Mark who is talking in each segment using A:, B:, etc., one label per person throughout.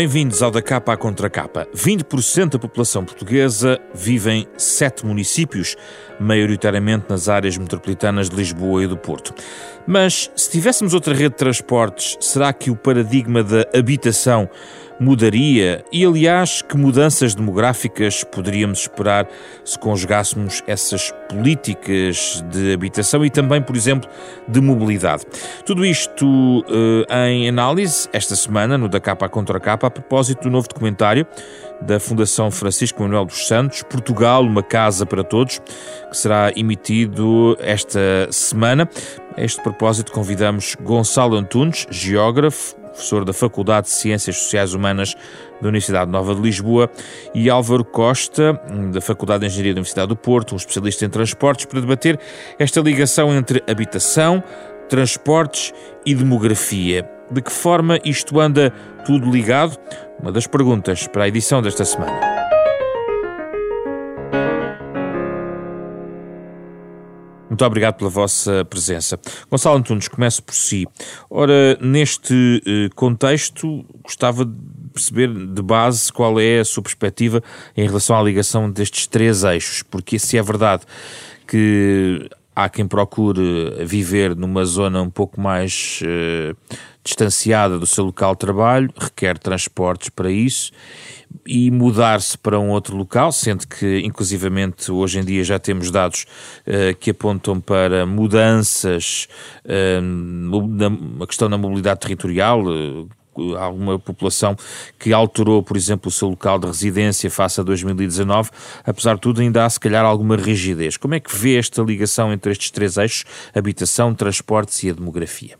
A: Bem-vindos ao da capa à contra capa. 20% da população portuguesa vive em sete municípios, maioritariamente nas áreas metropolitanas de Lisboa e do Porto. Mas se tivéssemos outra rede de transportes, será que o paradigma da habitação mudaria? E, aliás, que mudanças demográficas poderíamos esperar se conjugássemos essas políticas de habitação e também, por exemplo, de mobilidade? Tudo isto uh, em análise esta semana, no Da Capa à Contra Capa, a propósito do novo documentário da Fundação Francisco Manuel dos Santos, Portugal, uma casa para todos, que será emitido esta semana. A este propósito, convidamos Gonçalo Antunes, geógrafo, professor da Faculdade de Ciências Sociais Humanas da Universidade Nova de Lisboa, e Álvaro Costa, da Faculdade de Engenharia da Universidade do Porto, um especialista em transportes, para debater esta ligação entre habitação, transportes e demografia. De que forma isto anda tudo ligado? Uma das perguntas para a edição desta semana. Muito obrigado pela vossa presença. Gonçalo Antunes, começo por si. Ora, neste eh, contexto, gostava de perceber de base qual é a sua perspectiva em relação à ligação destes três eixos, porque se é verdade que há quem procure viver numa zona um pouco mais uh, distanciada do seu local de trabalho, requer transportes para isso e mudar-se para um outro local, sendo que, inclusivamente, hoje em dia já temos dados uh, que apontam para mudanças uh, na questão da mobilidade territorial, alguma população que alterou, por exemplo, o seu local de residência face a 2019, apesar de tudo ainda há se calhar alguma rigidez. Como é que vê esta ligação entre estes três eixos, habitação, transportes e a demografia?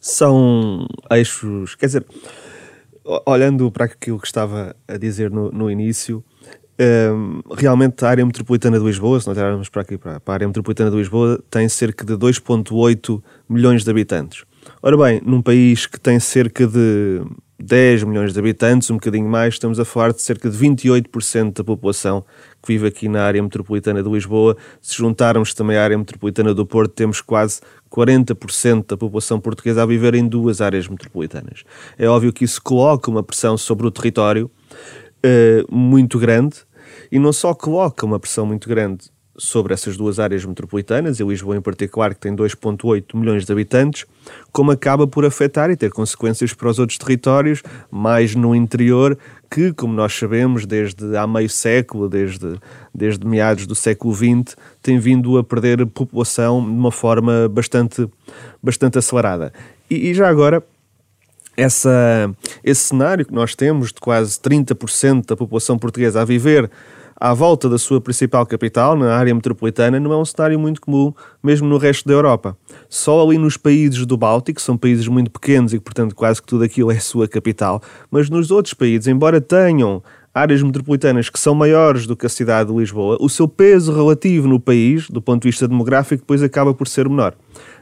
B: São eixos, quer dizer, olhando para aquilo que estava a dizer no, no início, um, realmente a área metropolitana de Lisboa, se nós olharmos para aqui, para, para a área metropolitana de Lisboa, tem cerca de 2,8 milhões de habitantes. Ora bem, num país que tem cerca de 10 milhões de habitantes, um bocadinho mais, estamos a falar de cerca de 28% da população que vive aqui na área metropolitana de Lisboa. Se juntarmos também a área metropolitana do Porto, temos quase 40% da população portuguesa a viver em duas áreas metropolitanas. É óbvio que isso coloca uma pressão sobre o território uh, muito grande e não só coloca uma pressão muito grande sobre essas duas áreas metropolitanas, e Lisboa em particular, que tem 2,8 milhões de habitantes, como acaba por afetar e ter consequências para os outros territórios, mais no interior, que, como nós sabemos, desde há meio século, desde, desde meados do século XX, tem vindo a perder população de uma forma bastante, bastante acelerada. E, e já agora, essa, esse cenário que nós temos de quase 30% da população portuguesa a viver à volta da sua principal capital, na área metropolitana, não é um cenário muito comum, mesmo no resto da Europa. Só ali nos países do Báltico, são países muito pequenos e, portanto, quase que tudo aquilo é sua capital, mas nos outros países, embora tenham áreas metropolitanas que são maiores do que a cidade de Lisboa, o seu peso relativo no país, do ponto de vista demográfico, depois acaba por ser menor.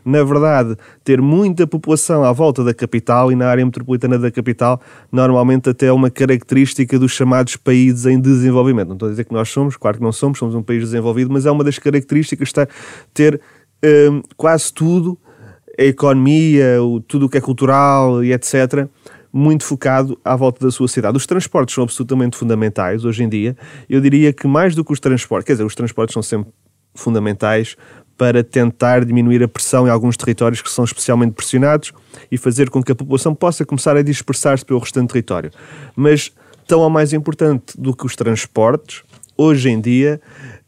B: Na verdade, ter muita população à volta da capital e na área metropolitana da capital, normalmente até é uma característica dos chamados países em desenvolvimento. Não estou a dizer que nós somos, claro que não somos, somos um país desenvolvido, mas é uma das características está ter um, quase tudo, a economia, o, tudo o que é cultural e etc., muito focado à volta da sua cidade. Os transportes são absolutamente fundamentais hoje em dia. Eu diria que mais do que os transportes, quer dizer, os transportes são sempre fundamentais para tentar diminuir a pressão em alguns territórios que são especialmente pressionados e fazer com que a população possa começar a dispersar-se pelo restante território. Mas tão ou mais importante do que os transportes, hoje em dia,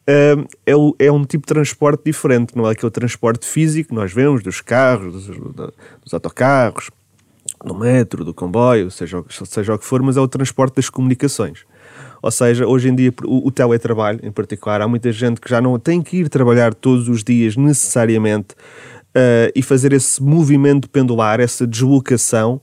B: hum, é, é um tipo de transporte diferente, não é aquele transporte físico que nós vemos dos carros, dos autocarros, do metro, do comboio, seja, seja o que for, mas é o transporte das comunicações. Ou seja, hoje em dia, o, o teletrabalho em particular, há muita gente que já não tem que ir trabalhar todos os dias necessariamente uh, e fazer esse movimento pendular, essa deslocação,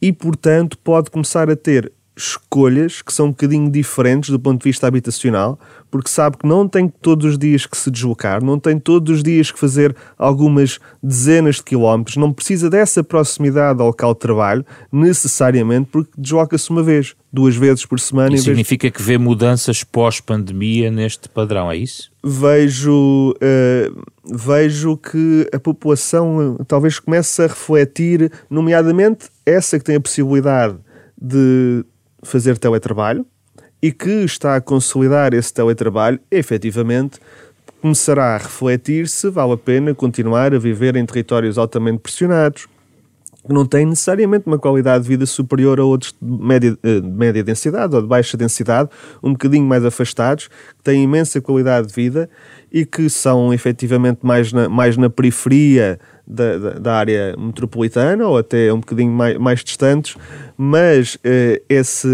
B: e portanto pode começar a ter escolhas que são um bocadinho diferentes do ponto de vista habitacional, porque sabe que não tem todos os dias que se deslocar, não tem todos os dias que fazer algumas dezenas de quilómetros, não precisa dessa proximidade ao local de trabalho, necessariamente porque desloca-se uma vez, duas vezes por semana.
A: Isso significa de... que vê mudanças pós-pandemia neste padrão, é isso?
B: Vejo, uh, vejo que a população uh, talvez comece a refletir, nomeadamente essa que tem a possibilidade de fazer teletrabalho e que está a consolidar esse teletrabalho, efetivamente começará a refletir se vale a pena continuar a viver em territórios altamente pressionados, que não têm necessariamente uma qualidade de vida superior a outros de média, eh, de média densidade ou de baixa densidade, um bocadinho mais afastados, que têm imensa qualidade de vida e que são efetivamente mais na, mais na periferia da, da, da, área metropolitana ou até um bocadinho mais, mais distantes, mas eh, esse,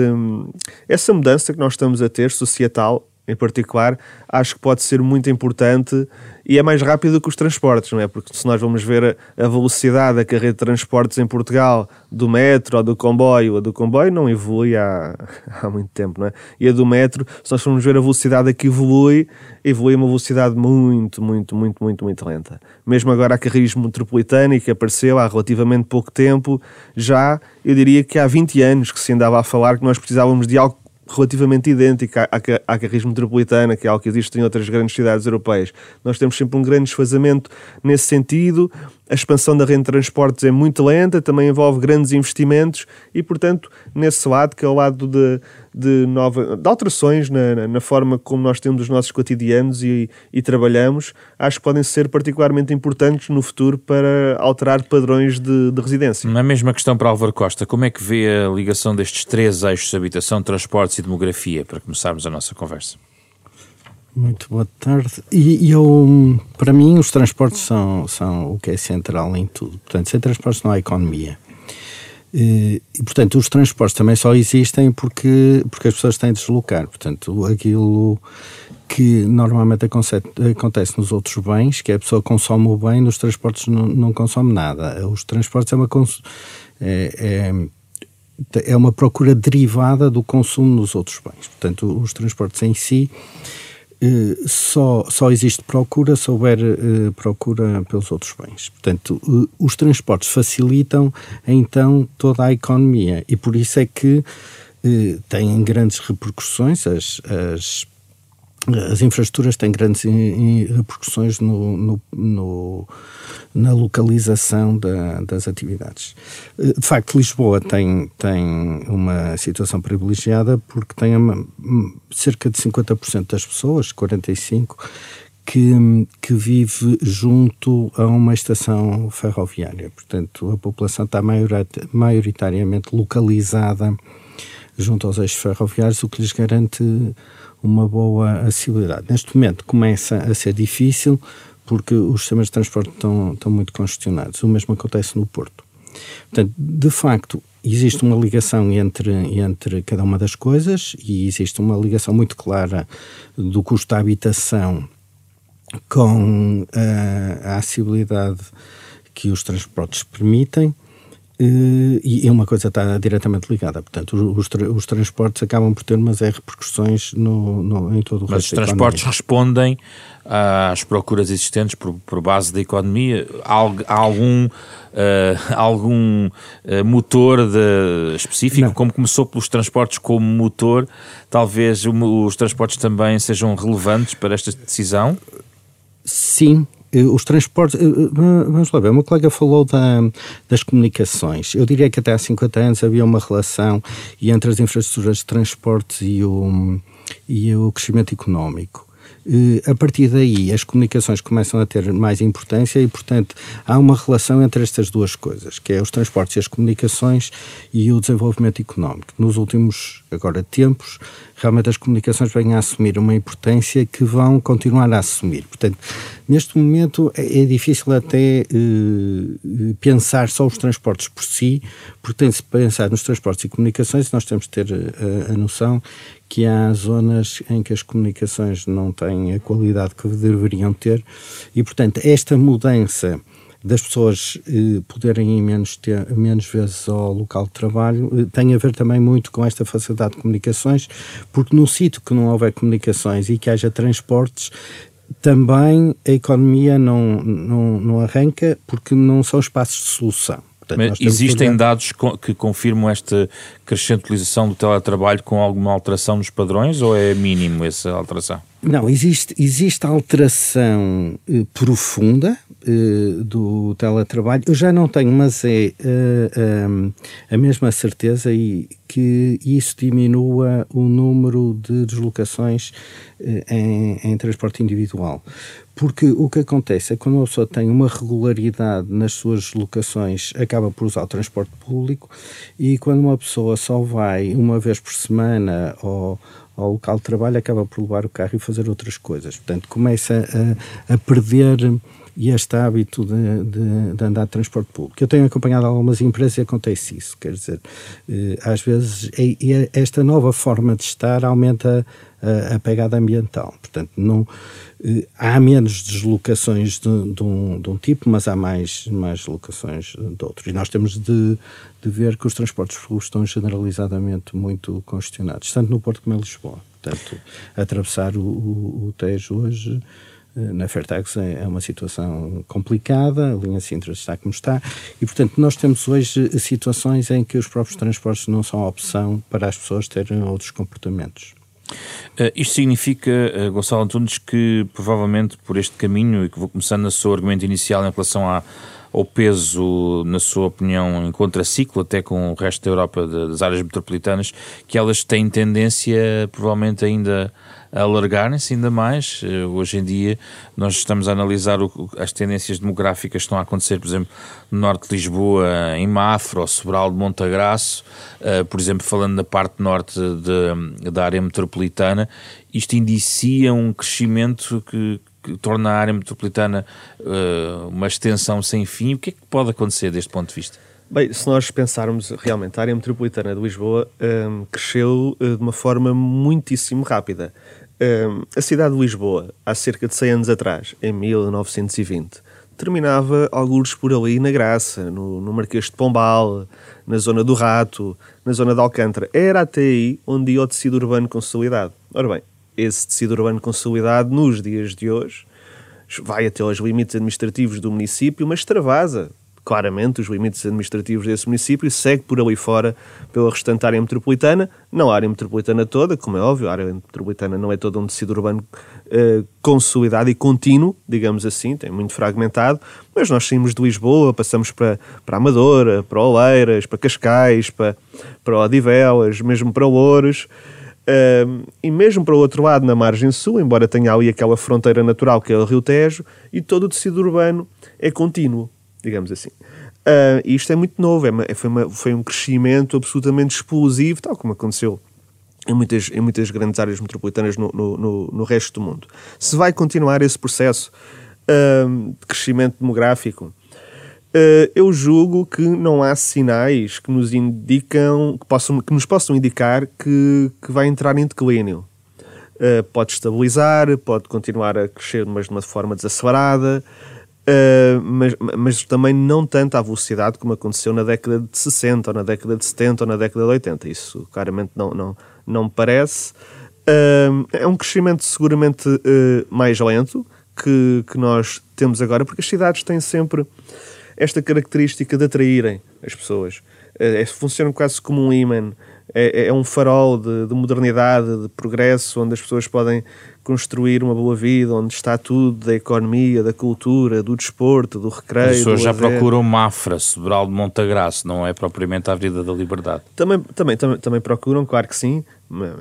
B: essa mudança que nós estamos a ter, societal, em particular, acho que pode ser muito importante e é mais rápido que os transportes, não é? Porque se nós vamos ver a, velocidade da carreira de transportes em Portugal, do metro ou do comboio, a do comboio não evolui há, há muito tempo, não é? E a do metro, se nós formos ver a velocidade a que evolui, evolui a uma velocidade muito, muito, muito, muito, muito lenta. Mesmo agora a carreirismo metropolitano, que apareceu há relativamente pouco tempo, já eu diria que há 20 anos que se andava a falar que nós precisávamos de algo relativamente idêntica à, à, à metropolitana, que é algo que existe em outras grandes cidades europeias. Nós temos sempre um grande desfazamento nesse sentido. A expansão da rede de transportes é muito lenta, também envolve grandes investimentos e, portanto, nesse lado, que é o lado de, de, nova, de alterações na, na, forma como nós temos os nossos cotidianos e, e, trabalhamos, acho que podem ser particularmente importantes no futuro para alterar padrões de, de residência.
A: Na mesma questão para Álvaro Costa, como é que vê a ligação destes três eixos de habitação, transportes e demografia, para começarmos a nossa conversa?
C: Muito boa tarde. E eu, para mim, os transportes são, são o que é central em tudo. Portanto, sem transportes não há economia. E, portanto, os transportes também só existem porque, porque as pessoas têm de deslocar. Portanto, aquilo que normalmente acontece nos outros bens, que a pessoa consome o bem, nos transportes não, não consome nada. Os transportes é uma, é, é, é uma procura derivada do consumo nos outros bens. Portanto, os transportes em si eh, só, só existe procura se houver uh, procura pelos outros bens. Portanto, uh, os transportes facilitam então toda a economia e por isso é que têm grandes repercussões as, as as infraestruturas têm grandes repercussões no, no, no, na localização da, das atividades. Eh, de facto, Lisboa tem, tem uma situação privilegiada porque tem uma, cerca de 50% das pessoas, 45%, que, que vive junto a uma estação ferroviária. Portanto, a população está maioritariamente localizada junto aos eixos ferroviários, o que lhes garante uma boa acessibilidade. Neste momento começa a ser difícil porque os sistemas de transporte estão, estão muito congestionados. O mesmo acontece no Porto. Portanto, de facto, existe uma ligação entre, entre cada uma das coisas e existe uma ligação muito clara do custo da habitação com a, a acessibilidade que os transportes permitem. Uh, e uma coisa está diretamente ligada. Portanto, os, os, transportes acabam por ter umas repercussões no, no, em todo o
A: Mas
C: resto
A: os transportes respondem às procuras existentes por, por base da economia? Há, há algum, uh, algum uh, motor de, específico? Não. Como começou pelos transportes como motor, talvez os transportes também sejam relevantes para esta decisão?
C: Sim, eh, os transportes. Vamos lá ver, meu colega falou da, das comunicações. Eu diria que até há 50 anos havia uma relação entre as infraestruturas de transportes e o, e o crescimento económico. A partir daí, as comunicações começam a ter mais importância e, portanto, há uma relação entre estas duas coisas, que é os transportes e as comunicações e o desenvolvimento económico. Nos últimos, agora, tempos, realmente as comunicações vêm a assumir uma importância que vão continuar a assumir. Portanto, neste momento é, é difícil até uh, pensar só os transportes por si, porque tem-se pensar nos transportes e comunicações e nós temos de ter a, a noção que há zonas em que as comunicações não têm a qualidade que deveriam ter e, portanto, esta mudança das pessoas eh, poderem ir menos, ter, menos vezes ao local de trabalho eh, tem a ver também muito com esta facilidade de comunicações, porque num sítio que não houver comunicações e que haja transportes, também a economia não, não, não arranca porque não são espaços de solução.
A: Portanto, Mas existem dados que confirmam esta crescente utilização do teletrabalho com alguma alteração nos padrões ou é mínimo essa alteração?
C: Não, existe, existe alteração eh, profunda uh, do teletrabalho, eu já não tenho, mas é uh, um, a mesma certeza e que isso diminua o número de deslocações em, em transporte individual. Porque o que acontece é que quando uma pessoa tem uma regularidade nas suas locações, acaba por usar o transporte público, e quando uma pessoa só vai uma vez por semana ou ao local de trabalho, acaba por levar o carro e fazer outras coisas. Portanto, começa a, a perder este hábito de, de, de, andar de transporte público. Eu tenho acompanhado algumas empresas e acontece isso. Quer dizer, eh, às vezes esta nova forma de estar aumenta a, pegada ambiental. Portanto, não, eh, há menos deslocações de, de, um, de um tipo, mas há mais, mais locações de outros. E nós temos de, de ver que os transportes públicos estão generalizadamente muito congestionados, tanto no Porto como em Lisboa. Portanto, atravessar o, o, o Tejo hoje eh, na Fairtax é, é uma situação complicada, a linha Sintra está como está, e portanto nós temos hoje situações em que os próprios transportes não são opção para as pessoas terem outros comportamentos.
A: Uh, isto significa, uh, Gonçalo Antunes, que provavelmente por este caminho, e que vou começando no seu argumento inicial em relação à, ao peso, na sua opinião, em contraciclo, até com o resto da Europa, de, das áreas metropolitanas, que elas têm tendência, provavelmente, ainda alargarem-se ainda mais. Eh, hoje em dia, nós estamos a analisar o, as tendências demográficas que estão a acontecer, por exemplo, no norte de Lisboa, em Mafra ou Sobral de Montagraço, uh, por exemplo, falando da parte norte de, da área metropolitana, isto indicia um crescimento que, que torna a área metropolitana uh, uma extensão sem fim. O que é que pode acontecer deste ponto de vista?
B: Bem, se nós pensarmos realmente, a área metropolitana de Lisboa um, cresceu uh, de uma forma muitíssimo rápida. Um, a cidade de Lisboa, há cerca de 100 anos atrás, em 1920, terminava alguns por ali na Graça, no, no Marquês de Pombal, na zona do Rato, na zona de Alcântara. Era até aí onde ia o tecido urbano consolidado. Ora bem, esse tecido urbano consolidado, nos dias de hoje, vai até aos limites administrativos do município, mas extravasa claramente os limites administrativos desse município segue por ali fora pela restante área metropolitana, não a área metropolitana toda, como é óbvio, a área metropolitana não é todo um tecido urbano eh, consolidado e contínuo, digamos assim, tem muito fragmentado, mas nós saímos de Lisboa, passamos para, para Amadora, para Oleiras, para Cascais, para, para Odivelas, mesmo para Louros, Uh, e mesmo para o outro lado, na margem sul, embora tenha ali aquela fronteira natural que é o Rio Tejo, e todo o tecido urbano é contínuo digamos assim. Uh, isto é muito novo, é uma, é, foi, uma, foi um crescimento absolutamente explosivo, tal como aconteceu em muitas, em muitas grandes áreas metropolitanas no, no, no, no resto do mundo. Se vai continuar esse processo uh, de crescimento demográfico, uh, eu julgo que não há sinais que nos indicam, que, possam, que nos possam indicar que, que vai entrar em declínio. Uh, pode estabilizar, pode continuar a crescer, mas de uma forma desacelerada. Uh, mas, mas também não tanto à velocidade como aconteceu na década de 60, ou na década de 70, ou na década de 80. Isso claramente não, não, não me parece. Uh, é um crescimento seguramente uh, mais lento que, que nós temos agora, porque as cidades têm sempre esta característica de atraírem as pessoas. É, funcionam quase como um imã. É, é, um farol de, de, modernidade, de progresso, onde as pessoas podem construir uma boa vida, onde está tudo da economia, da cultura, do desporto, do recreio. As
A: pessoas já procuram Mafra, Sobral de Montagraço, não é propriamente a Avenida da Liberdade.
B: Também, também, também, também procuram, claro que sim,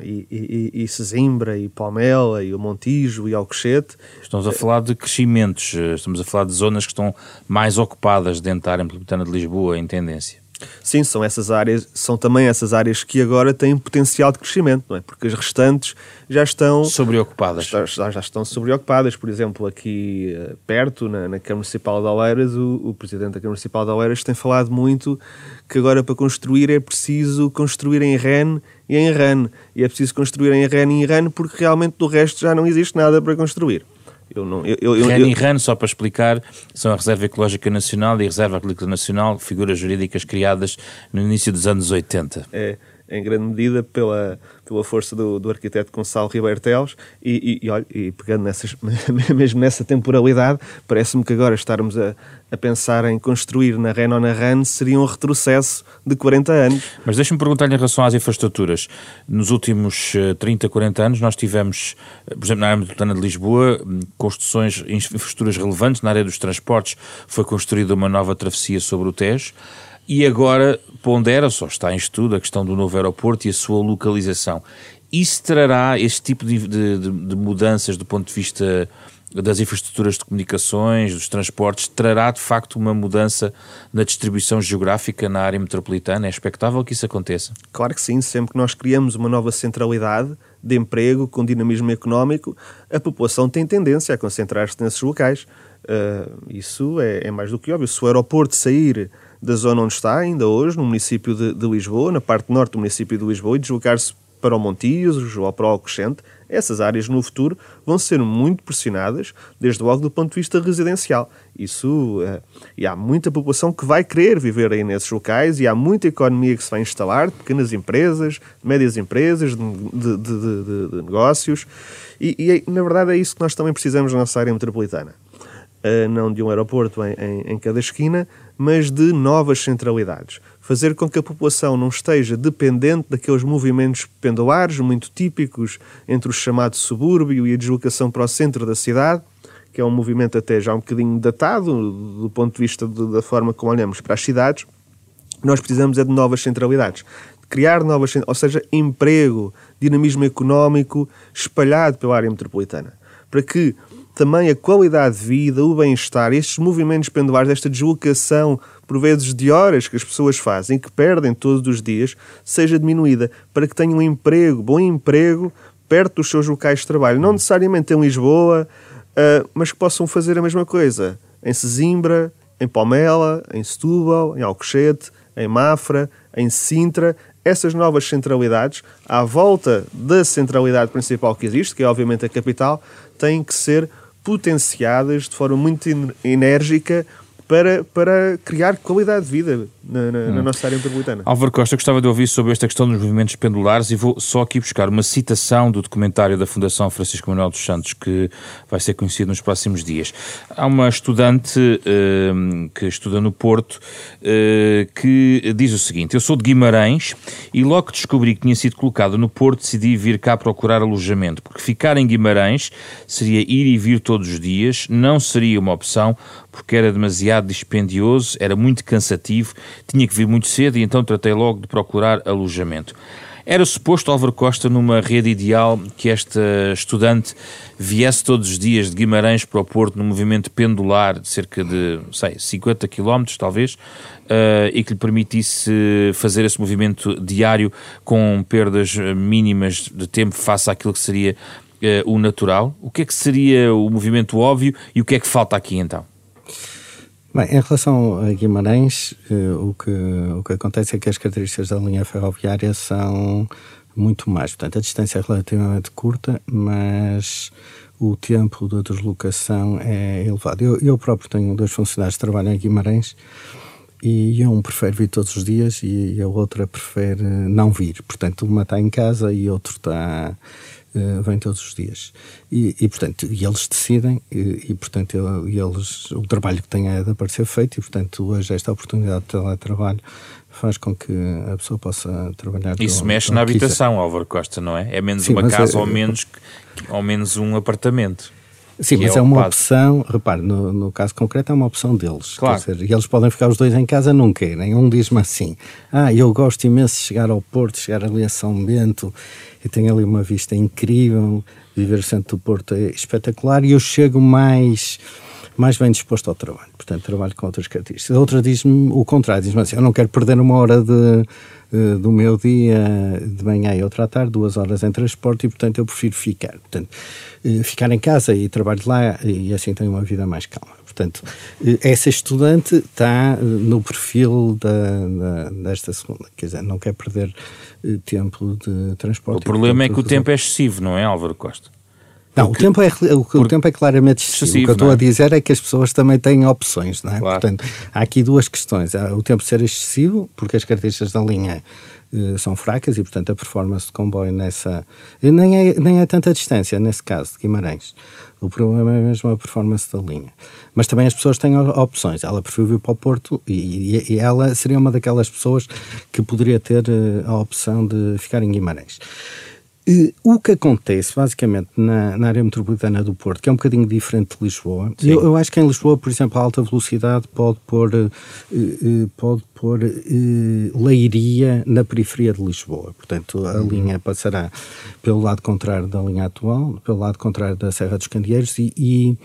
B: e, e, e Sesimbra, e Palmela, e o Montijo, e Alcochete.
A: Estamos a falar de crescimentos, estamos a falar de zonas que estão mais ocupadas dentro da área metropolitana de Lisboa, em tendência.
B: Sim, são essas áreas, são também essas áreas que agora têm potencial de crescimento, não é? Porque as restantes já estão
A: sobreocupadas.
B: Já, já estão sobreocupadas. Por exemplo, aqui eh, perto, na, na Câmara Municipal de Oeiras, o, o Presidente da Câmara Municipal de Oeiras tem falado muito que agora para construir é preciso construir em REN e em RAN. E é preciso construir em REN e em RAN porque realmente do resto já não existe nada para construir.
A: Eu não, eu, eu, REN e RAN, só para explicar, são a Reserva Ecológica Nacional e a Reserva Agrícola Nacional, figuras jurídicas criadas no início dos anos 80.
B: É, em grande medida pela, pela força do, do arquiteto Gonçalo Ribeiro Teles e, e, e, olha, e pegando nessas, mesmo nessa temporalidade, parece-me que agora estarmos a, a pensar em construir na Renault na RAN seria um retrocesso de 40 anos.
A: Mas deixa-me perguntar-lhe em relação às infraestruturas. Nos últimos 30, eh, 40 anos nós tivemos, eh, por exemplo, na área metropolitana de Lisboa, hum, construções, infraestruturas relevantes. Na área dos transportes foi construída uma nova travessia sobre o Tejo. E agora pondera-se, ou está em estudo, a questão do novo aeroporto e a sua localização. Isso trará este tipo de, de, de mudanças do ponto de vista das infraestruturas de comunicações, dos transportes, trará de facto uma mudança na distribuição geográfica na área metropolitana? É expectável que isso aconteça?
B: Claro que sim. Sempre que nós criamos uma nova centralidade de emprego com dinamismo económico, a população tem tendência a concentrar-se nesses locais. Uh, isso é, é, mais do que óbvio. Se o aeroporto sair da zona onde está, ainda hoje, no município de, de Lisboa, na parte norte do município de Lisboa, e deslocar-se para o Montios ou para o Alcochente, essas áreas no futuro vão ser muito pressionadas, desde logo do ponto de vista residencial. Isso, uh, e há muita população que vai querer viver aí nesses locais e há muita economia que se vai instalar, pequenas empresas, médias empresas, de, de, de, de negócios, e, e, na verdade é isso que nós também precisamos na nossa área metropolitana. Não de um aeroporto em, em, em cada esquina, mas de novas centralidades. Fazer com que a população não esteja dependente daqueles movimentos pendulares muito típicos entre o chamado subúrbio e a deslocação para o centro da cidade, que é um movimento até já um bocadinho datado do ponto de vista de, da forma como olhamos para as cidades. Nós precisamos é de novas centralidades. criar novas, ou seja, emprego, dinamismo económico espalhado pela área metropolitana. Para que também a qualidade de vida, o bem-estar, estes movimentos pendulares, esta deslocação, por vezes de horas que as pessoas fazem, que perdem todos os dias, seja diminuída, para que tenham um emprego, bom emprego, perto dos seus locais de trabalho. Não necessariamente em Lisboa, uh, mas que possam fazer a mesma coisa. Em Sesimbra, em Palmela, em Setúbal, em Alcochete, em Mafra, em Sintra, essas novas centralidades, à volta da centralidade principal que existe, que é obviamente a capital, têm que ser potenciadas de forma muito enérgica para, para criar qualidade de vida na, na, hum. na, nossa área metropolitana.
A: Álvaro Costa, gostava de ouvir sobre esta questão dos movimentos pendulares e vou só aqui buscar uma citação do documentário da Fundação Francisco Manuel dos Santos que vai ser conhecido nos próximos dias. Há uma estudante uh, que estuda no Porto uh, que diz o seguinte: Eu sou de Guimarães e logo que descobri que tinha sido colocado no Porto decidi vir cá procurar alojamento, porque ficar em Guimarães seria ir e vir todos os dias, não seria uma opção porque era demasiado dispendioso, era muito cansativo, tinha que vir muito cedo e então tratei logo de procurar alojamento. Era suposto Álvaro Costa, numa rede ideal, que esta estudante viesse todos os dias de Guimarães para o Porto, num movimento pendular de cerca de, sei, 50 km, talvez, uh, e que lhe permitisse fazer esse movimento diário com perdas mínimas de tempo face àquilo que seria uh, o natural. O que é que seria o movimento óbvio e o que é que falta aqui então?
C: Bem, em relação a Guimarães, eh, o, que, o que acontece é que as características da linha ferroviária são muito mais. Portanto, a distância é relativamente curta, mas o tempo da deslocação é elevado. Eu, eu próprio tenho dois funcionários que trabalham em Guimarães e um prefere vir todos os dias e a outra prefere não vir. Portanto, uma está em casa e outro está uh, vem todos os dias. E, e, portanto, e eles decidem, e, e portanto, eles, o trabalho que têm é de aparecer feito, e, portanto, hoje esta oportunidade de teletrabalho faz com que a pessoa possa trabalhar.
A: Isso mexe na habitação, quiser. Álvaro Costa, não é? É menos Sim, uma casa é, ou, menos, ou menos um apartamento.
C: Sim, mas é, é uma opção, repare, no, no, caso concreto é uma opção deles. Claro. Dizer, e eles podem ficar os dois em casa, não querem. Um diz-me assim: Ah, eu gosto imenso de chegar ao Porto, chegar ali a São Bento, tenho ali uma vista incrível, viver o centro do Porto é espetacular, e eu chego mais mais bem disposto ao trabalho. Portanto, trabalho com outras características. A outra diz-me o contrário, diz-me assim, eu não quero perder uma hora de, eh, do meu dia de manhã e outra à tarde, duas horas em transporte, e portanto eu prefiro ficar. Portanto, eh, ficar em casa e trabalho lá e assim tenho uma vida mais calma. Portanto, eh, essa estudante está no perfil da, da, desta segunda, quer dizer, não quer perder tempo de transporte.
A: O problema é que o tempo é excessivo, não é, Álvaro Costa?
C: Não, o tempo, é, o, Porque... o tempo é claramente excessivo. o que eu estou a é? dizer é que as pessoas também têm opções, não é? Claro. Portanto, há aqui duas questões. Há o tempo ser excessivo, porque as características da linha uh, são fracas e, portanto, a performance de comboio nessa. Nem é, nem é tanta distância, nesse caso, de Guimarães. O problema é mesmo a performance da linha. Mas também as pessoas têm opções. Ela preferiu vir para o Porto e, e ela seria uma daquelas pessoas que poderia ter uh, a opção de ficar em Guimarães o que acontece, basicamente, na, na, área metropolitana do Porto, que é um bocadinho diferente de Lisboa, eu, eu, acho que em Lisboa, por exemplo, a alta velocidade pode pôr, uh, uh, pode pôr uh, leiria na periferia de Lisboa. Portanto, a uhum. linha passará pelo lado contrário da linha atual, pelo lado contrário da Serra dos Candeeiros e, e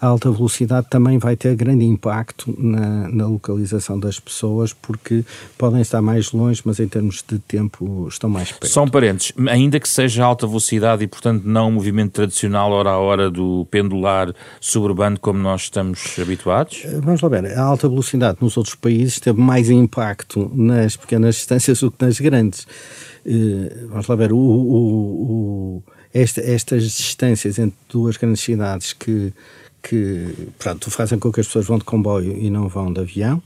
C: a alta velocidade também vai ter grande impacto na, na localização das pessoas, porque podem estar mais longe, mas em termos de tempo estão mais perto.
A: São parentes, ainda que seja alta velocidade e, portanto, não o movimento tradicional hora a hora do pendular suburbano como nós estamos habituados?
C: Eh, vamos lá ver, a alta velocidade nos outros países teve mais impacto nas pequenas distâncias do que nas grandes. Eh, vamos lá ver, o, o, o, esta, estas distâncias entre duas grandes cidades que, que pronto, fazem com que as pessoas vão de comboio e não vão de avião,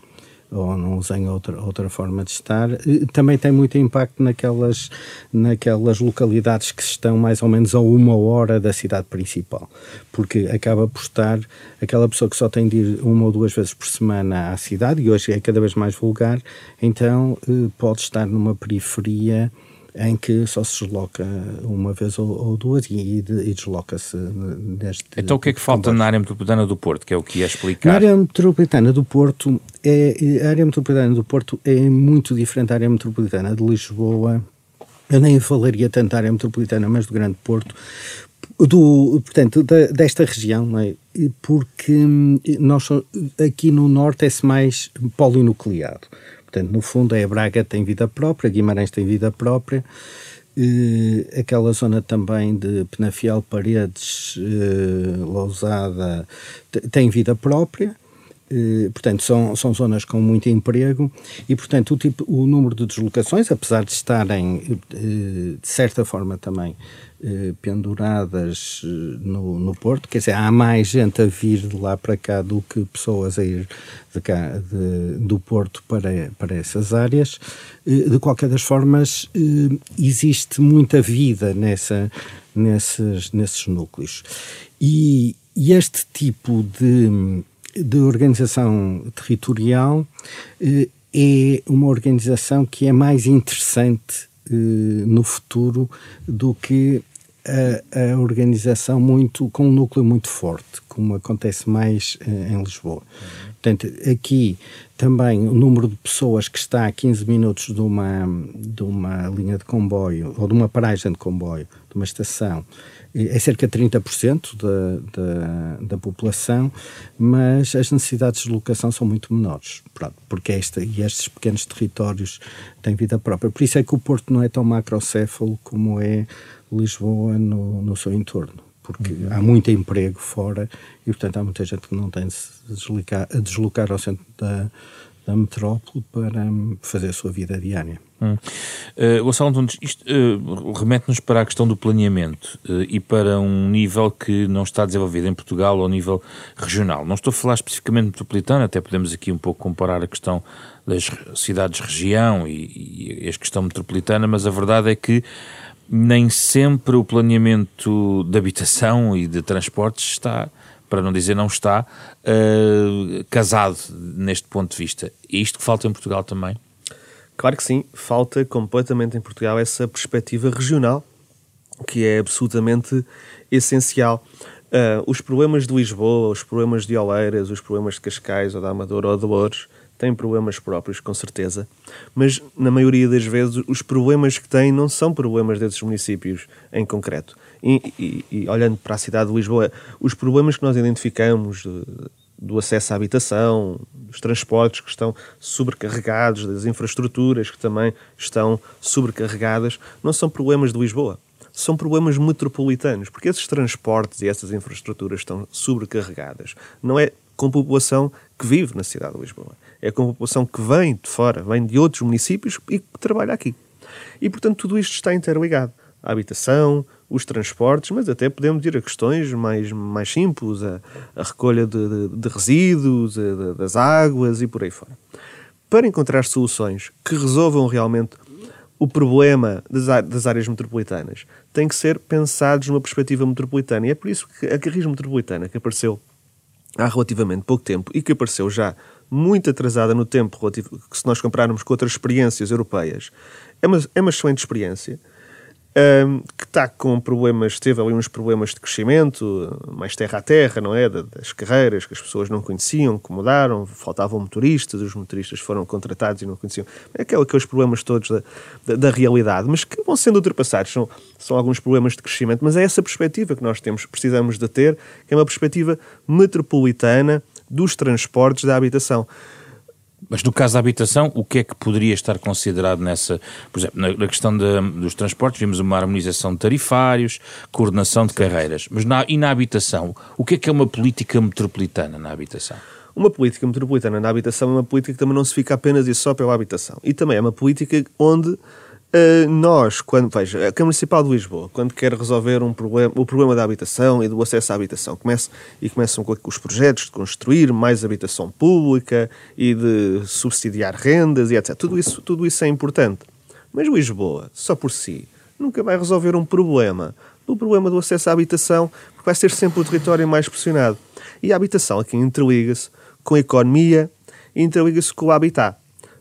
C: ou não usem outra, outra forma de estar, também tem muito impacto naquelas, naquelas localidades que estão mais ou menos a uma hora da cidade principal, porque acaba por estar aquela pessoa que só tem de ir uma ou duas vezes por semana à cidade, e hoje é cada vez mais vulgar, então eh, pode estar numa periferia em que só se desloca uma vez ou, ou duas e, e, desloca-se neste.
A: Então o que é que falta na área metropolitana do Porto, que é o que ia explicar?
C: Na área metropolitana do Porto, é, a área metropolitana do Porto é muito diferente da área metropolitana de Lisboa. Eu nem falaria tanto da área metropolitana, mas do Grande Porto, do, portanto, da, desta região, é? porque hum, nós aqui no Norte é-se mais polinucleado. Portanto, no fundo, é Braga tem vida própria, Guimarães tem vida própria, aquela zona também de Penafiel, Paredes, eh, Lousada, tem vida própria. Portanto, são, são zonas com muito emprego e, portanto, o, tipo, o número de deslocações, apesar de estarem, eh, de certa forma também, eh, penduradas no, no Porto, quer dizer, há mais gente a vir de lá para cá do que pessoas a ir de cá, de, do Porto para, para essas áreas. De qualquer das formas, existe muita vida nessa, nesses, nesses núcleos. E, e este tipo de de organização territorial eh, é uma organização que é mais interessante eh, no futuro do que a, a, organização muito com um núcleo muito forte, como acontece mais eh, em Lisboa. Portanto, aqui também o número de pessoas que está a 15 minutos de uma, de uma linha de comboio ou de uma paragem de comboio, de uma estação, é cerca de 30% da, da, da, população, mas as necessidades de locação são muito menores, pronto, porque esta, e estes pequenos territórios têm vida própria. Por isso é que o Porto não é tão macrocéfalo como é Lisboa no, no seu entorno, porque uhum. há muito emprego fora e, portanto, há muita gente que não tem de se deslocar, a deslocar ao centro da, da metrópole para hum, fazer a sua vida diária. Hum.
A: Uh, Gonçalo Antunes, isto uh, remete-nos para a questão do planeamento uh, e para um nível que não está desenvolvido em Portugal ao nível regional. Não estou a falar especificamente metropolitano, até podemos aqui um pouco comparar a questão das cidades-região e, e a questão metropolitana, mas a verdade é que nem sempre o planeamento de habitação e de transportes está para não dizer não está, uh, casado neste ponto de vista. É isto que falta em Portugal também?
B: Claro que sim, falta completamente em Portugal essa perspectiva regional, que é absolutamente essencial. Uh, os problemas de Lisboa, os problemas de Oleiras, os problemas de Cascais, ou da Amadora, ou de Louros, têm problemas próprios, com certeza, mas na maioria das vezes os problemas que têm não são problemas desses municípios em concreto. E, e, e olhando para a cidade de Lisboa, os problemas que nós identificamos do acesso à habitação, dos transportes que estão sobrecarregados, das infraestruturas que também estão sobrecarregadas, não são problemas de Lisboa. São problemas metropolitanos, porque esses transportes e essas infraestruturas estão sobrecarregadas. Não é com população que vive na cidade de Lisboa. É com população que vem de fora, vem de outros municípios e que trabalha aqui. E, portanto, tudo isto está interligado. A habitação, os transportes, mas até podemos ir a questões mais, mais simples, a, a recolha de, de, de resíduos, a, de, das águas e por aí fora. Para encontrar soluções que resolvam realmente o problema das, áreas metropolitanas, tem que ser pensados numa perspectiva metropolitana. E é por isso que a Carris Metropolitana, que apareceu há relativamente pouco tempo e que apareceu já muito atrasada no tempo, relativo, que se nós compararmos com outras experiências europeias, é uma, é uma excelente experiência um, que está com problemas, teve ali uns problemas de crescimento, mais terra a terra, não é? Das carreiras que as pessoas não conheciam, que mudaram, faltavam motoristas, os motoristas foram contratados e não conheciam. É aquele, aqueles problemas todos da, da, da, realidade, mas que vão sendo ultrapassados. São, são alguns problemas de crescimento, mas é essa perspectiva que nós temos, precisamos de ter, que é uma perspectiva metropolitana dos transportes da habitação.
A: Mas no caso da habitação, o que é que poderia estar considerado nessa, por exemplo, na, questão de, dos transportes, vimos uma harmonização de tarifários, coordenação de carreiras, mas na, e na habitação, o que é que é uma política metropolitana na habitação?
B: Uma política metropolitana na habitação é uma política que também não se fica apenas e só pela habitação. E também é uma política onde Uh, nós, quando, veja, a Câmara Municipal de Lisboa, quando quer resolver um problema, o problema da habitação e do acesso à habitação, começa, e começam com os projetos de construir mais habitação pública e de subsidiar rendas e etc. Tudo isso, tudo isso é importante. Mas Lisboa, só por si, nunca vai resolver um problema. O problema do acesso à habitação, porque vai ser sempre o território mais pressionado. E a habitação aqui interliga-se com a economia interliga-se com o habitat.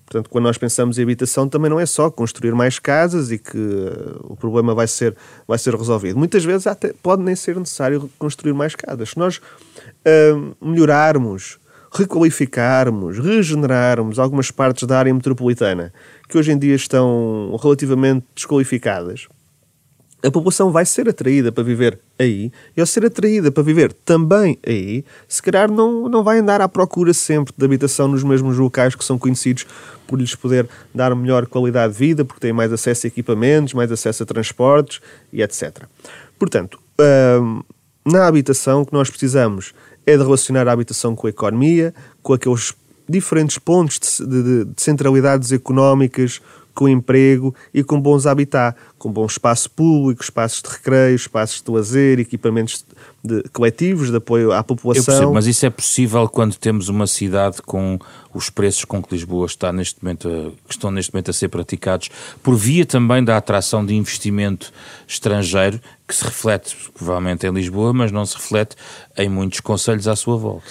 B: Portanto, quando nós pensamos em habitação, também não é só construir mais casas e que uh, o problema vai ser, vai ser resolvido. Muitas vezes até pode nem ser necessário construir mais casas. Se nós uh, melhorarmos, requalificarmos, regenerarmos algumas partes da área metropolitana que hoje em dia estão relativamente desqualificadas, a população vai ser atraída para viver aí, e ao ser atraída para viver também aí, se calhar não, não vai andar à procura sempre de habitação nos mesmos locais que são conhecidos por lhes poder dar melhor qualidade de vida, porque têm mais acesso a equipamentos, mais acesso a transportes e etc. Portanto, hum, na habitação, o que nós precisamos é de relacionar a habitação com a economia, com aqueles diferentes pontos de, de, de centralidades económicas, com emprego e com bons habitat, com bom espaço público, espaços de recreio, espaços de lazer, equipamentos de, coletivos de apoio à população.
A: Percebo, mas isso é possível quando temos uma cidade com os preços com que Lisboa está neste momento, a, que estão neste momento a ser praticados, por via também da atração de investimento estrangeiro, que se reflete provavelmente em Lisboa, mas não se reflete em muitos conselhos à sua volta.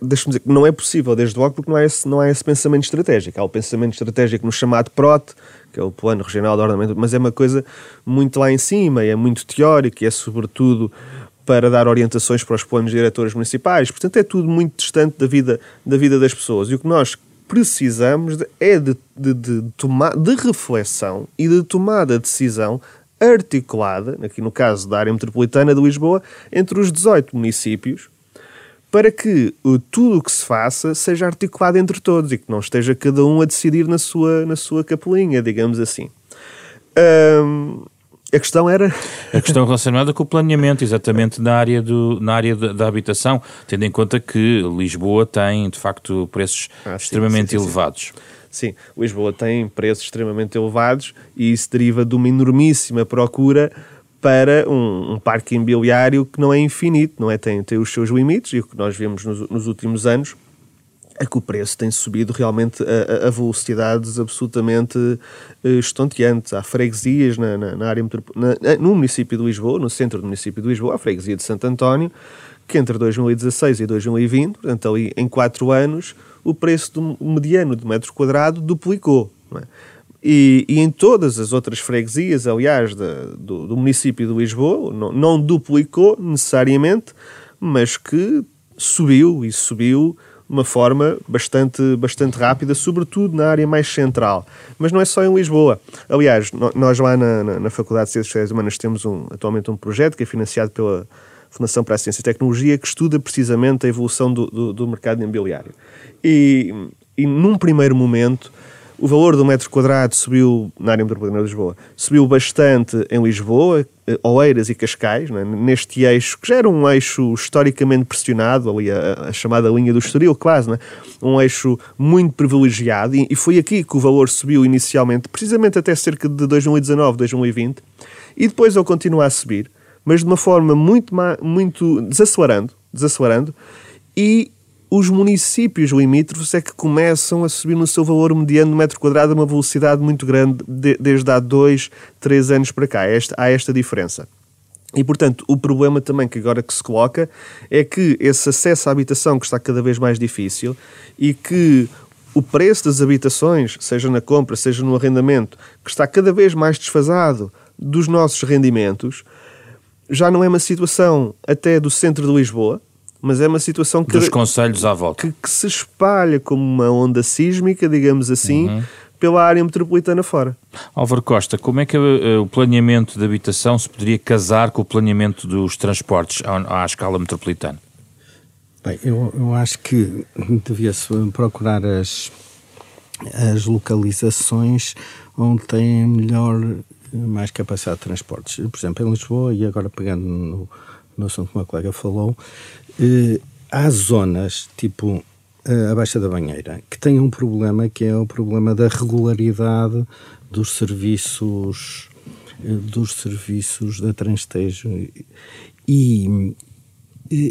B: Deixa-me dizer que não é possível, desde logo, porque não há, esse, não há esse pensamento estratégico. Há o pensamento estratégico no chamado PROT, que é o Plano Regional de Ordenamento, mas é uma coisa muito lá em cima, é muito teórico e é sobretudo para dar orientações para os planos diretores municipais. Portanto, é tudo muito distante da vida, da vida das pessoas. E o que nós precisamos de, é de, de, de, tomar, de reflexão e de tomada de decisão articulada, aqui no caso da área metropolitana de Lisboa, entre os 18 municípios, para que tudo o que se faça seja articulado entre todos e que não esteja cada um a decidir na sua, na sua capelinha, digamos assim. Hum, a questão era.
A: A questão relacionada com o planeamento, exatamente na área, do, na área da, da habitação, tendo em conta que Lisboa tem, de facto, preços ah, extremamente sim, sim, elevados.
B: Sim. sim, Lisboa tem preços extremamente elevados e isso deriva de uma enormíssima procura para um, um, parque imobiliário que não é infinito, não é? Tem, tem os seus limites e o que nós vemos nos, nos últimos anos é que o preço tem subido realmente a, a velocidades absolutamente uh, estonteantes. Há freguesias na, na, na área na, no município de Lisboa, no centro do município de Lisboa, a freguesia de Santo António, que entre 2016 e 2020, portanto ali em 4 anos, o preço do mediano de metro quadrado duplicou. É? E, e, em todas as outras freguesias, aliás, do, do, município de Lisboa, não, não duplicou necessariamente, mas que subiu e subiu uma forma bastante, bastante rápida, sobretudo na área mais central. Mas não é só em Lisboa. Aliás, nós lá na, na, na Faculdade de Ciências Sociais Humanas temos um, atualmente um projeto que é financiado pela Fundação para a Ciência e Tecnologia que estuda precisamente a evolução do, do, do mercado imobiliário. E, e num primeiro momento o valor do metro quadrado subiu na área metropolitana de Lisboa, subiu bastante em Lisboa, eh, Oeiras e Cascais, é? neste eixo, que já era um eixo historicamente pressionado, ali a, a chamada linha do Estoril, quase, é? um eixo muito privilegiado, e, e, foi aqui que o valor subiu inicialmente, precisamente até cerca de 2019, 2020, e depois ele continua a subir, mas de uma forma muito, muito desacelerando, desacelerando, e os municípios limítrofes é que começam a subir no seu valor mediano de metro quadrado a uma velocidade muito grande de, desde há dois, três anos para cá. Esta, há esta diferença. E, portanto, o problema também que agora que se coloca é que esse acesso à habitação que está cada vez mais difícil e que o preço das habitações, seja na compra, seja no arrendamento, que está cada vez mais desfasado dos nossos rendimentos, já não é uma situação até do centro de Lisboa, mas é uma situação que,
A: Dos conselhos à volta.
B: Que, que se espalha como uma onda sísmica, digamos assim, uhum. pela área metropolitana fora.
A: Álvaro Costa, como é que uh, o planeamento de habitação se poderia casar com o planeamento dos transportes à, à escala metropolitana?
C: Bem, eu, eu acho que devia-se procurar as, as localizações onde têm melhor, mais capacidade de transportes. Por exemplo, em Lisboa, e agora pegando no, no assunto que o meu colega falou, eh, há zonas, tipo eh, a Baixa da Banheira, que têm um problema que é o problema da regularidade dos serviços eh, dos serviços da Transtejo e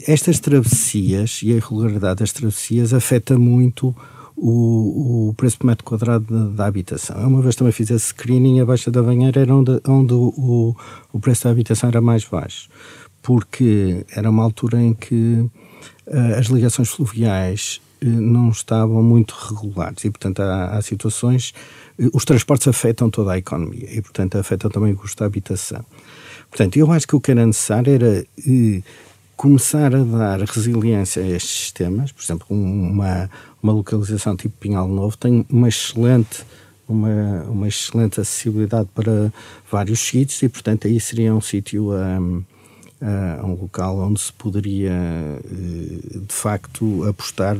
C: estas travessias e a irregularidade das travessias afeta muito o, o preço por metro quadrado da, da, habitação. Uma vez também fiz esse screening, a Baixa da Banheira era onde, onde o, o preço da habitação era mais baixo porque era uma altura em que uh, as ligações fluviais uh, não estavam muito regulares e, portanto, há, há situações. Uh, os transportes afetam toda a economia e, portanto, afetam também o custo da habitação. Portanto, eu acho que o que era necessário era começar a dar resiliência a estes sistemas. Por exemplo, uma, uma localização tipo Pinhal Novo tem uma excelente uma, uma excelente acessibilidade para vários sítios e, portanto, aí seria um sítio um, a um local onde se poderia, eh, de facto, apostar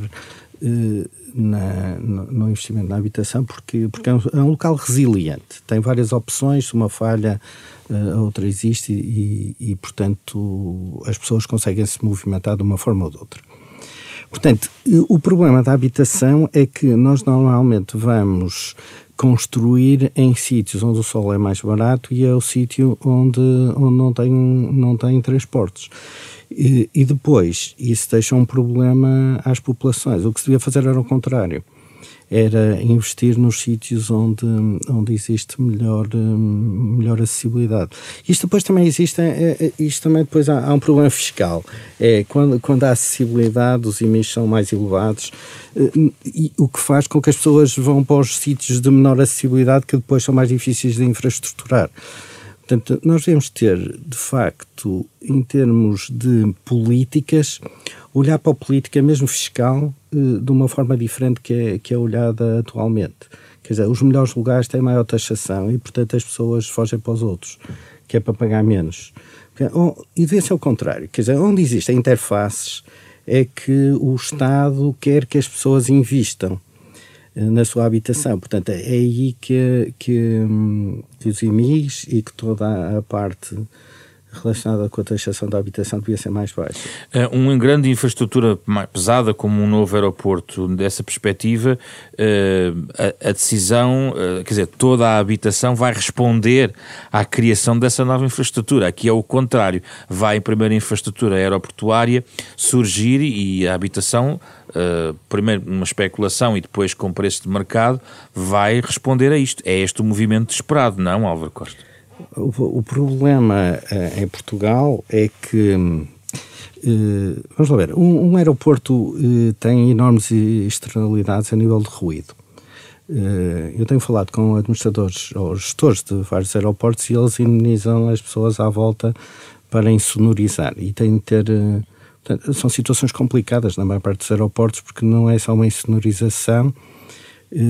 C: eh, na, no investimento na habitação, porque, porque é, um, é um local resiliente. Tem várias opções, uma falha, eh, a outra existe e, e, portanto, as pessoas conseguem se movimentar de uma forma ou de outra. Portanto, o problema da habitação é que nós normalmente vamos construir em sítios onde o sol é mais barato e é o sítio onde, onde não, tem, não tem transportes. E, e, depois, isso deixa um problema às populações. O que se devia fazer era o contrário era investir nos sítios onde, onde existe melhor, melhor acessibilidade. Isto depois também existe, é, é, isto também depois há, há, um problema fiscal. É quando, quando há acessibilidade, os IMIs são mais elevados, eh, e, o que faz com que as pessoas vão para os sítios de menor acessibilidade que depois são mais difíceis de infraestruturar. Portanto, nós devemos ter, de facto, em termos de políticas, olhar para a política, mesmo fiscal, eh, de uma forma diferente que é, que é olhada atualmente. Quer dizer, os melhores lugares têm maior taxação e, portanto, as pessoas fogem para os outros, que é para pagar menos. E devia ser o contrário. Quer dizer, onde existem interfaces é que o Estado quer que as pessoas investam na sua habitação. Portanto, é aí que, que, que os IMIs e que toda a parte relacionada com a taxação da habitação devia ser mais baixa.
A: É, uma grande infraestrutura mais pesada como um novo aeroporto, dessa perspectiva, é, a, decisão, é, quer dizer, toda a habitação vai responder à criação dessa nova infraestrutura. Aqui é o contrário. Vai, em primeira infraestrutura aeroportuária, surgir e a habitação Uh, primeiro uma especulação e depois com preço de mercado, vai responder a isto. É este o movimento esperado, não, Álvaro Costa?
C: O, problema uh, em Portugal é que. Uh, vamos lá ver, um, um aeroporto tem enormes externalidades a nível de ruído. eu tenho falado com administradores ou gestores de vários aeroportos e eles indemnizam as pessoas à volta para insonorizar e tem de ter são situações complicadas na maior parte dos aeroportos, porque não é só uma insonorização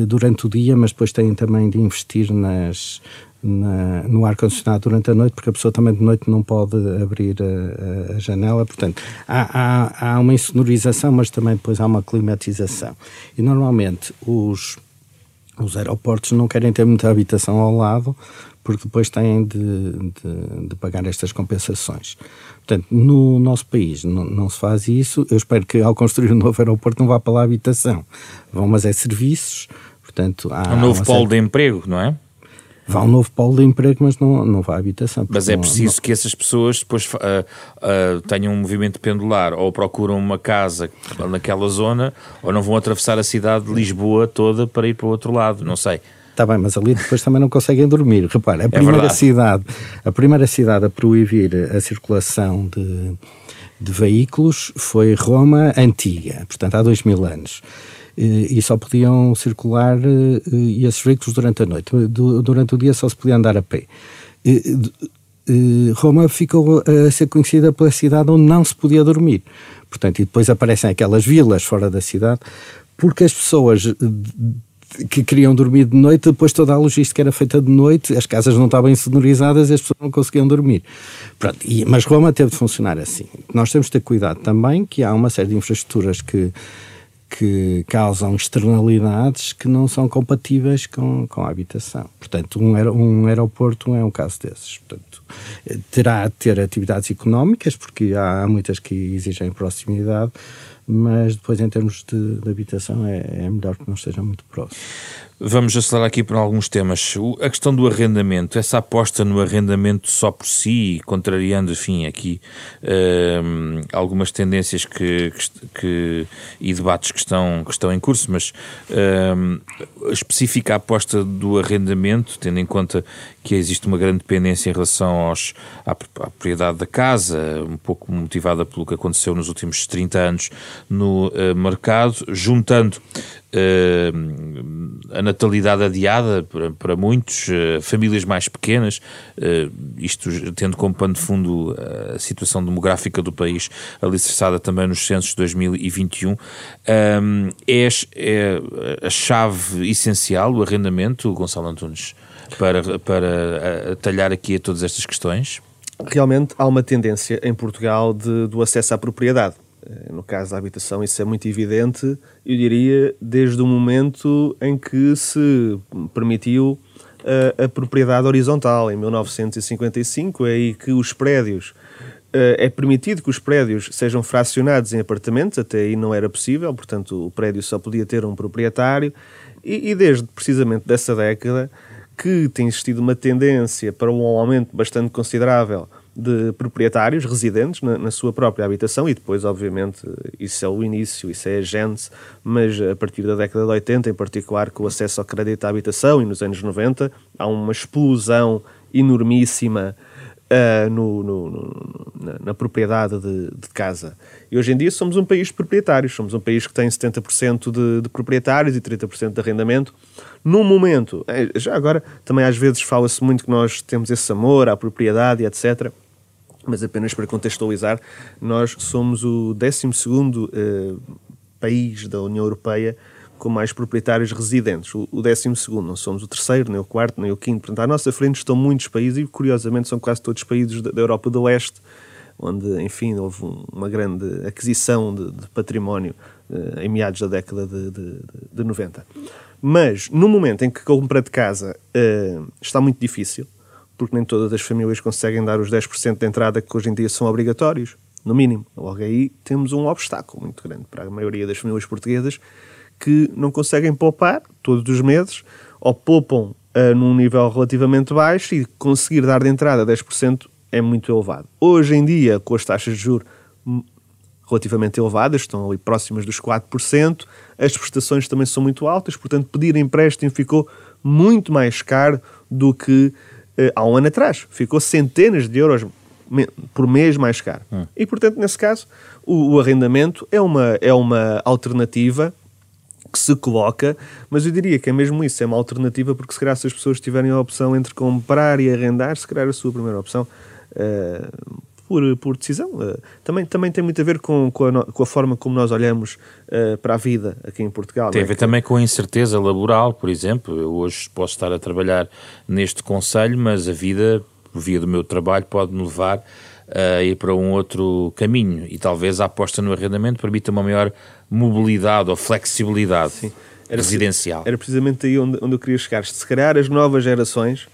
C: durante o dia, mas depois têm também de investir nas, na, no ar-condicionado durante a noite, porque a pessoa também de noite não pode abrir a, a, a janela. Portanto, há, há, há, uma insonorização, mas também depois há uma climatização. E normalmente os, os aeroportos não querem ter muita habitação ao lado porque depois têm de, de, de pagar estas compensações. Portanto, no nosso país não, não, se faz isso. Eu espero que ao construir um novo aeroporto não vá para lá a habitação. Vão, mas é serviços. Portanto,
A: há um novo polo certa... de emprego, não é?
C: Vá um novo polo de emprego, mas não, não vá à habitação.
A: Mas é preciso não... que essas pessoas depois uh, uh, tenham um movimento pendular, ou procuram uma casa naquela zona, ou não vão atravessar a cidade de Lisboa toda para ir para o outro lado, não sei.
C: Está bem, mas ali depois também não conseguem dormir. Repara, a é primeira, é cidade, a primeira cidade a proibir a circulação de, de veículos foi Roma Antiga, portanto há dois mil anos e só podiam circular esses veículos durante a noite. Durante o dia só se podia andar a pé. Roma ficou a ser conhecida pela cidade onde não se podia dormir. Portanto, e depois aparecem aquelas vilas fora da cidade, porque as pessoas que queriam dormir de noite, depois toda a logística era feita de noite, as casas não estavam insonorizadas e as pessoas não conseguiam dormir. Pronto, e, mas Roma teve de funcionar assim. Nós temos de ter cuidado também que há uma série de infraestruturas que que causam externalidades que não são compatíveis com, com a habitação. Portanto, um, um aeroporto é um caso desses. Portanto, terá de ter atividades económicas, porque há muitas que exigem proximidade, mas depois, em termos de, de habitação, é, é melhor que não esteja muito próximo.
A: Vamos acelerar aqui para alguns temas. A questão do arrendamento, essa aposta no arrendamento só por si, contrariando, enfim, aqui uh, algumas tendências que, que, e debates que estão, que estão em curso, mas uh, específica a aposta do arrendamento, tendo em conta que existe uma grande dependência em relação aos, à, à propriedade da casa, um pouco motivada pelo que aconteceu nos últimos 30 anos no uh, mercado, juntando a natalidade adiada para, para muitos, uh, famílias mais pequenas, uh, isto tendo como pano de fundo a situação demográfica do país, alicerçada também nos censos de 2021, é, é a chave essencial, o arrendamento, Gonçalo Antunes, para, para talhar aqui a todas estas questões?
B: Realmente há uma tendência em Portugal de, do acesso à propriedade eh, no caso da habitação, isso é muito evidente, eu diria, desde o momento em que se permitiu a, eh, a propriedade horizontal, em 1955, é aí que os prédios. Eh, é permitido que os prédios sejam fracionados em apartamentos, até aí não era possível, portanto, o prédio só podia ter um proprietário, e, e desde precisamente dessa década que tem existido uma tendência para um aumento bastante considerável de proprietários residentes na, na, sua própria habitação e depois, obviamente, isso é o início, isso é a gênese, mas a partir da década de 80, em particular com o acesso ao crédito à habitação e nos anos 90, há uma explosão enormíssima uh, no, no, no, na, na, propriedade de, de, casa. E hoje em dia somos um país de proprietários, somos um país que tem 70% de, de proprietários e 30% de arrendamento. Num momento, eh, já agora, também às vezes fala-se muito que nós temos esse amor à propriedade e etc., mas apenas para contextualizar, nós somos o 12 uh, país da União Europeia com mais proprietários residentes, o, o 12 não somos o terceiro, nem o quarto, nem o quinto. Portanto, à nossa frente estão muitos países e, curiosamente, são quase todos países da, Europa do Leste, onde, enfim, houve um, uma grande aquisição de, de património uh, em meados da década de, de, de, 90. Mas, no momento em que a compra de casa uh, está muito difícil, porque nem todas as famílias conseguem dar os 10% de entrada que hoje em dia são obrigatórios, no mínimo. Logo aí temos um obstáculo muito grande para a maioria das famílias portuguesas que não conseguem poupar todos os meses ou poupam uh, num nível relativamente baixo e conseguir dar de entrada 10% é muito elevado. Hoje em dia, com as taxas de juros relativamente elevadas, estão ali próximas dos 4%, as prestações também são muito altas, portanto, pedir empréstimo ficou muito mais caro do que há um ano atrás. Ficou centenas de euros por mês mais caro. Hum. E, portanto, nesse caso, o, o, arrendamento é uma, é uma alternativa que se coloca, mas eu diria que é mesmo isso, é uma alternativa porque se calhar se as pessoas tiverem a opção entre comprar e arrendar, se calhar a sua primeira opção uh, por, por decisão. Uh, também, também tem muito a ver com, com, a, com a forma como nós olhamos uh, para a vida aqui em Portugal.
A: Tem a ver é? também com a incerteza laboral, por exemplo. Eu hoje posso estar a trabalhar neste conselho, mas a vida, via do meu trabalho, pode-me levar a ir para um outro caminho e talvez a aposta no arrendamento permita uma maior mobilidade ou flexibilidade.
B: Sim.
A: residencial.
B: Era precisamente aí onde, onde eu queria chegar. Se calhar as novas gerações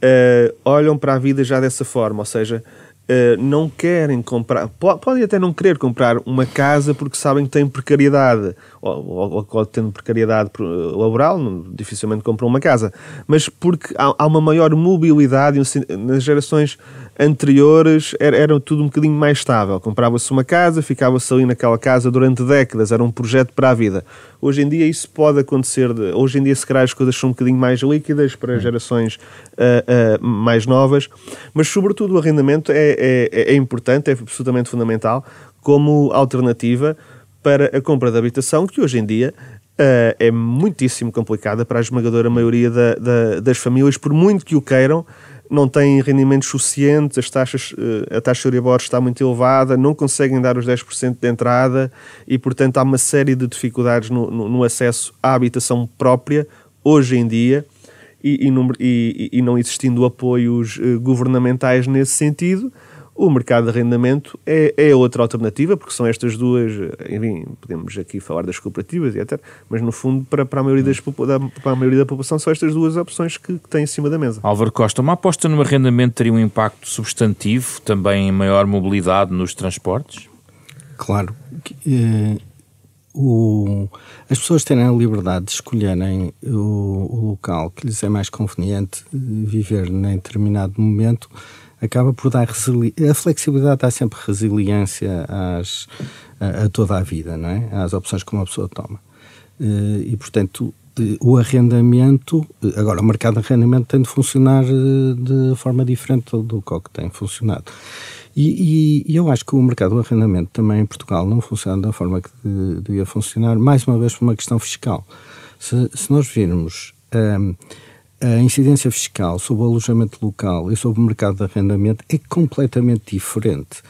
B: uh, olham para a vida já dessa forma, ou seja, Uh, não querem comprar, podem até não querer comprar uma casa porque sabem que têm precariedade, ou, ou, ou tendo precariedade laboral, dificilmente compram uma casa, mas porque há, há uma maior mobilidade nas gerações anteriores era, era tudo um bocadinho mais estável. Comprava-se uma casa, ficava-se ali naquela casa durante décadas, era um projeto para a vida. Hoje em dia isso pode acontecer, de, hoje em dia se calhar as coisas são um bocadinho mais líquidas para gerações uh, uh, mais novas, mas sobretudo o arrendamento é, é, é importante, é absolutamente fundamental como alternativa para a compra de habitação, que hoje em dia uh, é muitíssimo complicada para a esmagadora maioria da, da, das famílias, por muito que o queiram, não têm rendimentos suficientes, as taxas, eh, a taxa de Euribor está muito elevada, não conseguem dar os 10% de entrada e, portanto, há uma série de dificuldades no, no, no acesso à habitação própria, hoje em dia, e, e, e, e não existindo apoios eh, governamentais nesse sentido, o mercado de arrendamento é, é outra alternativa, porque são estas duas, enfim, podemos aqui falar das cooperativas e até, mas no fundo, para, para, a maioria das, para a maioria da população, são estas duas opções que, que têm em cima da mesa.
A: Álvaro Costa, uma aposta no arrendamento teria um impacto substantivo, também em maior mobilidade nos transportes?
C: Claro. Eh, o, as pessoas terem a liberdade de escolherem o, o local que lhes é mais conveniente viver em determinado momento acaba por dar a flexibilidade dá sempre resiliência às, a, a, toda a vida, não é? Às opções que uma pessoa toma. Eh, e, portanto, o arrendamento, agora o mercado de arrendamento tem de funcionar eh, de forma diferente do que tem funcionado. E, e, eu acho que o mercado do arrendamento também em Portugal não funciona da forma que devia funcionar, mais uma vez por uma questão fiscal. Se, se nós virmos um, a incidência fiscal sobre o alojamento local e sobre o mercado de arrendamento é completamente diferente.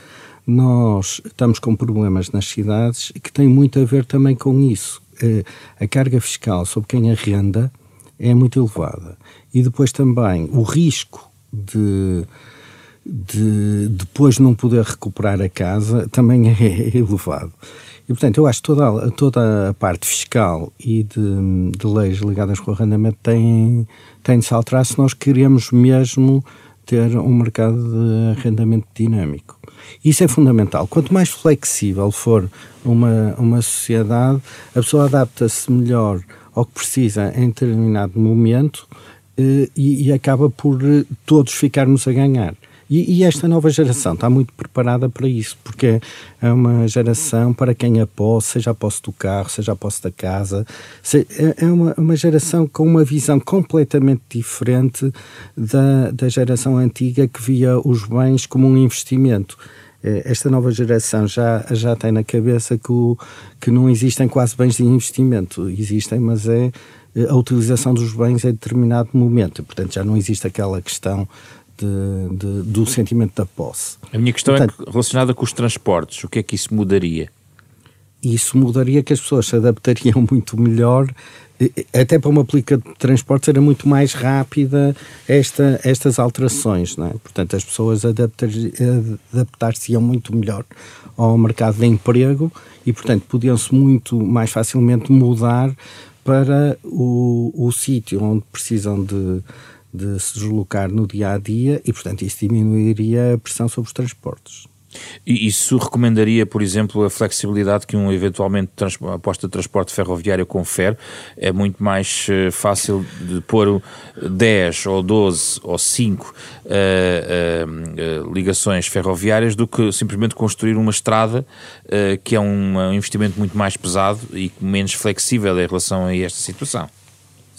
C: Nós estamos com problemas nas cidades que têm muito a ver também com isso. Eh, a carga fiscal sobre quem arrenda é muito elevada. E depois também o risco de, de depois não poder recuperar a casa também é elevado. E, portanto, eu acho que toda, toda a parte fiscal e de, de leis ligadas com o arrendamento tem, tem de se alterar se nós queremos mesmo ter um mercado de arrendamento dinâmico. Isso é fundamental. Quanto mais flexível for uma, uma sociedade, a pessoa adapta-se melhor ao que precisa em determinado momento eh, e, e acaba por todos ficarmos a ganhar. E, e, esta nova geração está muito preparada para isso, porque é uma geração para quem a posse, seja a posse do carro, seja a posse da casa, é, é uma, uma geração com uma visão completamente diferente da, da geração antiga que via os bens como um investimento é, esta nova geração já, já tem na cabeça que, o, que não existem quase bens de investimento. Existem, mas é a utilização dos bens em determinado momento. Portanto, já não existe aquela questão de, de, do sentimento da posse.
A: A minha questão é Portanto, é relacionada com os transportes. O que é que isso mudaria?
C: Isso mudaria que as pessoas se adaptariam muito melhor até para uma política de transportes era muito mais rápida esta, estas alterações, não é? Portanto, as pessoas adaptar-se-iam muito melhor ao mercado de emprego e, portanto, podiam-se muito mais facilmente mudar para o, o sítio onde precisam de, de se deslocar no dia a dia e, portanto, isso diminuiria a pressão sobre os transportes.
A: E isso recomendaria, por exemplo, a flexibilidade que um eventualmente aposta de transporte ferroviário confere? É muito mais uh, fácil de pôr 10 ou 12 ou 5 uh, uh, ligações ferroviárias do que simplesmente construir uma estrada que é um investimento muito mais pesado e menos flexível em relação a esta situação.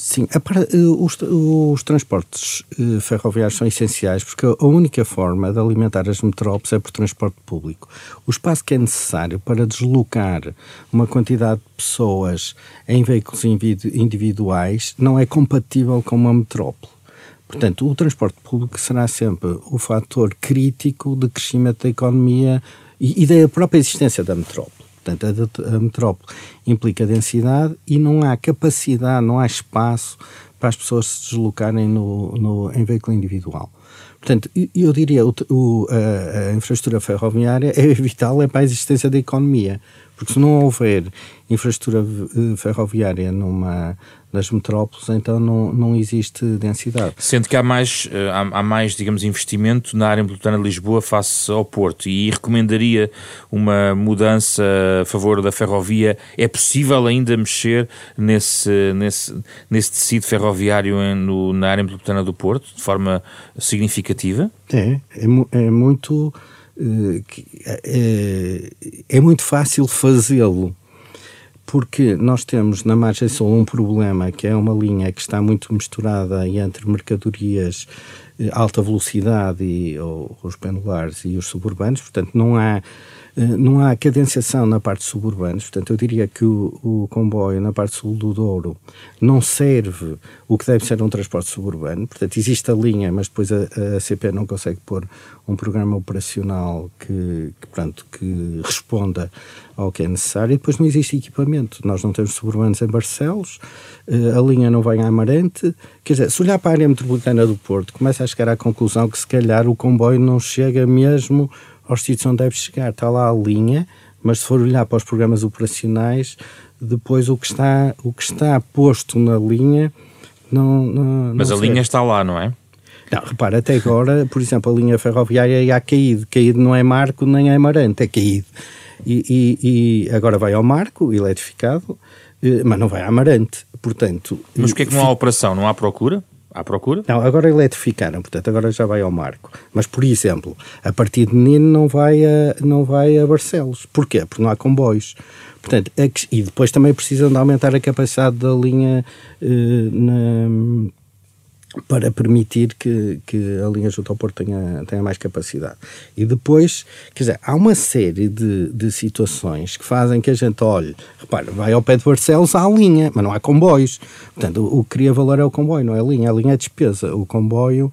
C: Sim, eh, os, os, transportes eh, ferroviários são essenciais porque a única forma de alimentar as metrópoles é por transporte público. O espaço que é necessário para deslocar uma quantidade de pessoas em veículos individuais não é compatível com uma metrópole. Portanto, o transporte público será sempre o fator crítico de crescimento da economia e, e da própria existência da metrópole. Portanto, a, metrópole implica densidade e não há capacidade, não há espaço para as pessoas se deslocarem no, no, em veículo individual. Portanto, eu diria o, o a, a, infraestrutura ferroviária é vital é para a existência da economia, porque se não houver infraestrutura eh, ferroviária numa, nas metrópoles, então não, não existe densidade.
A: Sendo que há mais, eh, há, há, mais, digamos, investimento na área metropolitana de Lisboa face ao Porto e recomendaria uma mudança a favor da ferrovia. É possível ainda mexer nesse, nesse, nesse tecido ferroviário no, na área metropolitana do Porto de forma significativa?
C: É, é, é muito... É, é, é muito fácil fazê-lo porque nós temos na margem sul um problema que é uma linha que está muito misturada entre mercadorias eh, alta velocidade e ou, os pendulares e os suburbanos, portanto não há não há cadenciação na parte suburbanos, portanto eu diria que o, o, comboio na parte sul do Douro não serve o que deve ser um transporte suburbano, portanto existe a linha, mas depois a, a CP não consegue pôr um programa operacional que, que, que responda ao que é necessário. E depois não existe equipamento, nós não temos suburbanos em Barcelos, eh, a linha não vai a Amarante, quer dizer, se olhar para a área metropolitana do Porto, começa a chegar à conclusão que se calhar o comboio não chega mesmo aos sítios onde deve chegar. Está lá a linha, mas se for olhar para os programas operacionais, depois o que está, o que está posto na linha não. não
A: mas
C: não
A: a linha está lá, não é?
C: Não, repara, até agora, por exemplo, a linha ferroviária ia caído. Caído não é Marco nem é Amarante, é caído. E, e, e agora vai ao Marco, eletrificado, eh, mas não vai a Amarante. Portanto.
A: Mas porquê é que não há operação? Não há procura? À procura?
C: Não, agora eletrificaram, portanto, agora já vai ao Marco. Mas, por exemplo, a partir de Nino não vai a, não vai a Barcelos. Porquê? Porque não há comboios. Portanto, e depois também precisam de aumentar a capacidade da linha eh, na, para permitir que, que a linha junto ao Porto tenha, tenha mais capacidade. E depois, quer dizer, há uma série de, de situações que fazem que a gente olhe, repara, vai ao pé de Barcelos, há linha, mas não há comboios. Portanto, o, o que cria valor é o comboio, não é a linha, a linha é despesa. O comboio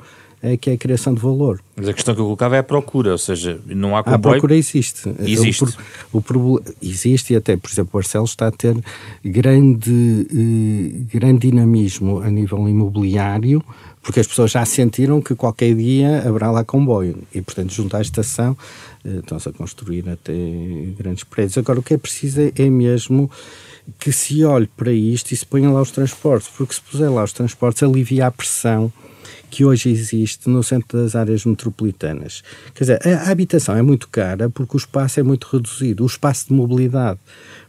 C: que é a criação de valor.
A: Mas a questão que eu colocava é a procura, ou seja, não há comboio...
C: A procura existe.
A: Existe.
C: O, o, existe e até, por exemplo, Barcelos está a ter grande, eh, grande dinamismo a nível imobiliário, porque as pessoas já sentiram que qualquer dia haverá lá comboio e, portanto, junto à estação eh, estão-se a construir até grandes prédios. Agora, o que é preciso é, é mesmo que se olhe para isto e se ponha lá os transportes, porque se puser lá os transportes alivia a pressão que hoje existe no centro das áreas metropolitanas. Quer dizer, a, habitação é muito cara porque o espaço é muito reduzido, o espaço de mobilidade.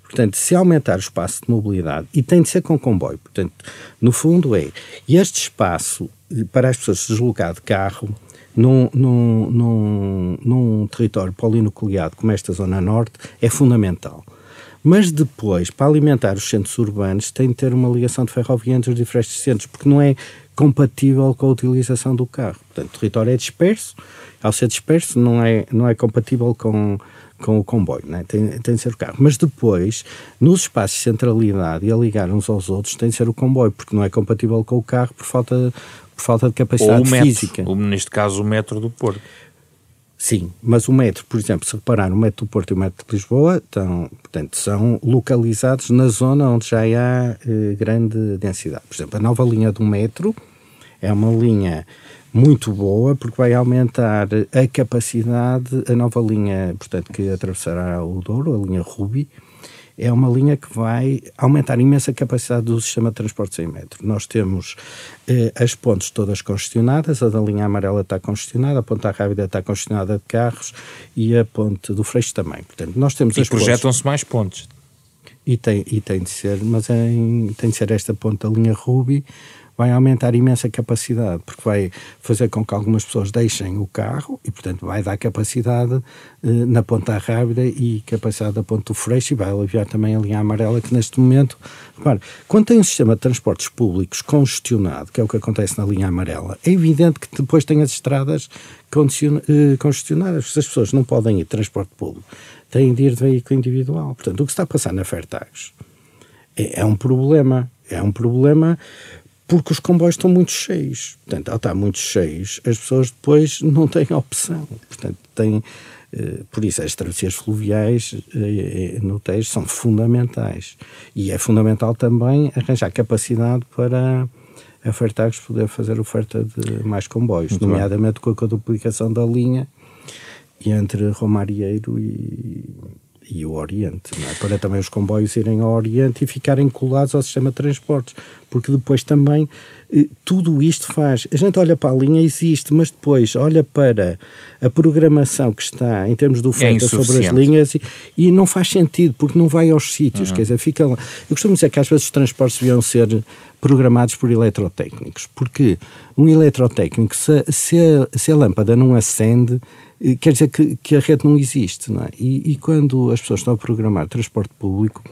C: Portanto, se aumentar o espaço de mobilidade, e tem de ser com comboio, portanto, no fundo é, este espaço para as pessoas se deslocar de carro num, num, num, num território polinucleado como esta Zona Norte é fundamental. Mas depois, para alimentar os centros urbanos, tem de ter uma ligação de ferrovia entre os diferentes centros, porque não é compatível com a utilização do carro. Portanto, o território é disperso, ao ser disperso não é, não é compatível com, com o comboio, né? tem, tem de ser o carro. Mas depois, nos espaços de centralidade e a ligar uns aos outros, tem de ser o comboio, porque não é compatível com o carro por falta, por falta de capacidade
A: ou o metro,
C: física.
A: Ou, neste caso, o metro do Porto.
C: Sim, mas o metro, por exemplo, se reparar, o metro do Porto e o metro de Lisboa estão, portanto, são localizados na zona onde já há eh, grande densidade. Por exemplo, a nova linha do metro é uma linha muito boa porque vai aumentar a capacidade, a nova linha, portanto, que atravessará o Douro, a linha Ruby, é uma linha que vai aumentar a imensa capacidade do sistema de transporte sem metro. Nós temos eh, as pontes todas congestionadas, a da linha amarela está congestionada, a ponta rápida está congestionada de carros e a ponte do Freixo também. Portanto, nós temos
A: e projetam-se mais pontes.
C: E tem, e tem de ser, mas em, tem de ser esta ponta, a linha Ruby, vai aumentar imensa capacidade, porque vai fazer com que algumas pessoas deixem o carro e, portanto, vai dar capacidade eh, na ponta rápida e capacidade da ponta do freixo e vai aliviar também a linha amarela, que neste momento, repare, quando tem um sistema de transportes públicos congestionado, que é o que acontece na linha amarela, é evidente que depois tem as estradas eh, congestionadas, as pessoas não podem ir de transporte público, têm de ir de veículo individual. Portanto, o que está a passar na Fertagos é, é um problema. É um problema porque os comboios estão muito cheios. Portanto, ao estar muito cheios, as pessoas depois não têm opção. Portanto, têm, eh, por isso, as travessias fluviais eh, eh, no Tejo são fundamentais. E é fundamental também arranjar capacidade para, a Fertagos poder fazer oferta de mais comboios, Muito nomeadamente bem. com a duplicação da linha entre Romarieiro e, e o Oriente, é? para também os comboios irem ao Oriente e ficarem colados ao sistema de transportes, porque depois também eh, tudo isto faz. A gente olha para a linha, existe, mas depois olha para a programação que está em termos de oferta é sobre as linhas e, e, não faz sentido, porque não vai aos sítios, uhum. quer dizer, fica lá. Eu costumo dizer que às vezes os transportes deviam ser programados por eletrotécnicos, porque um eletrotécnico, se, se, a, se a lâmpada não acende, quer dizer que, que a rede não existe, não é? E, e, quando as pessoas estão a programar transporte público,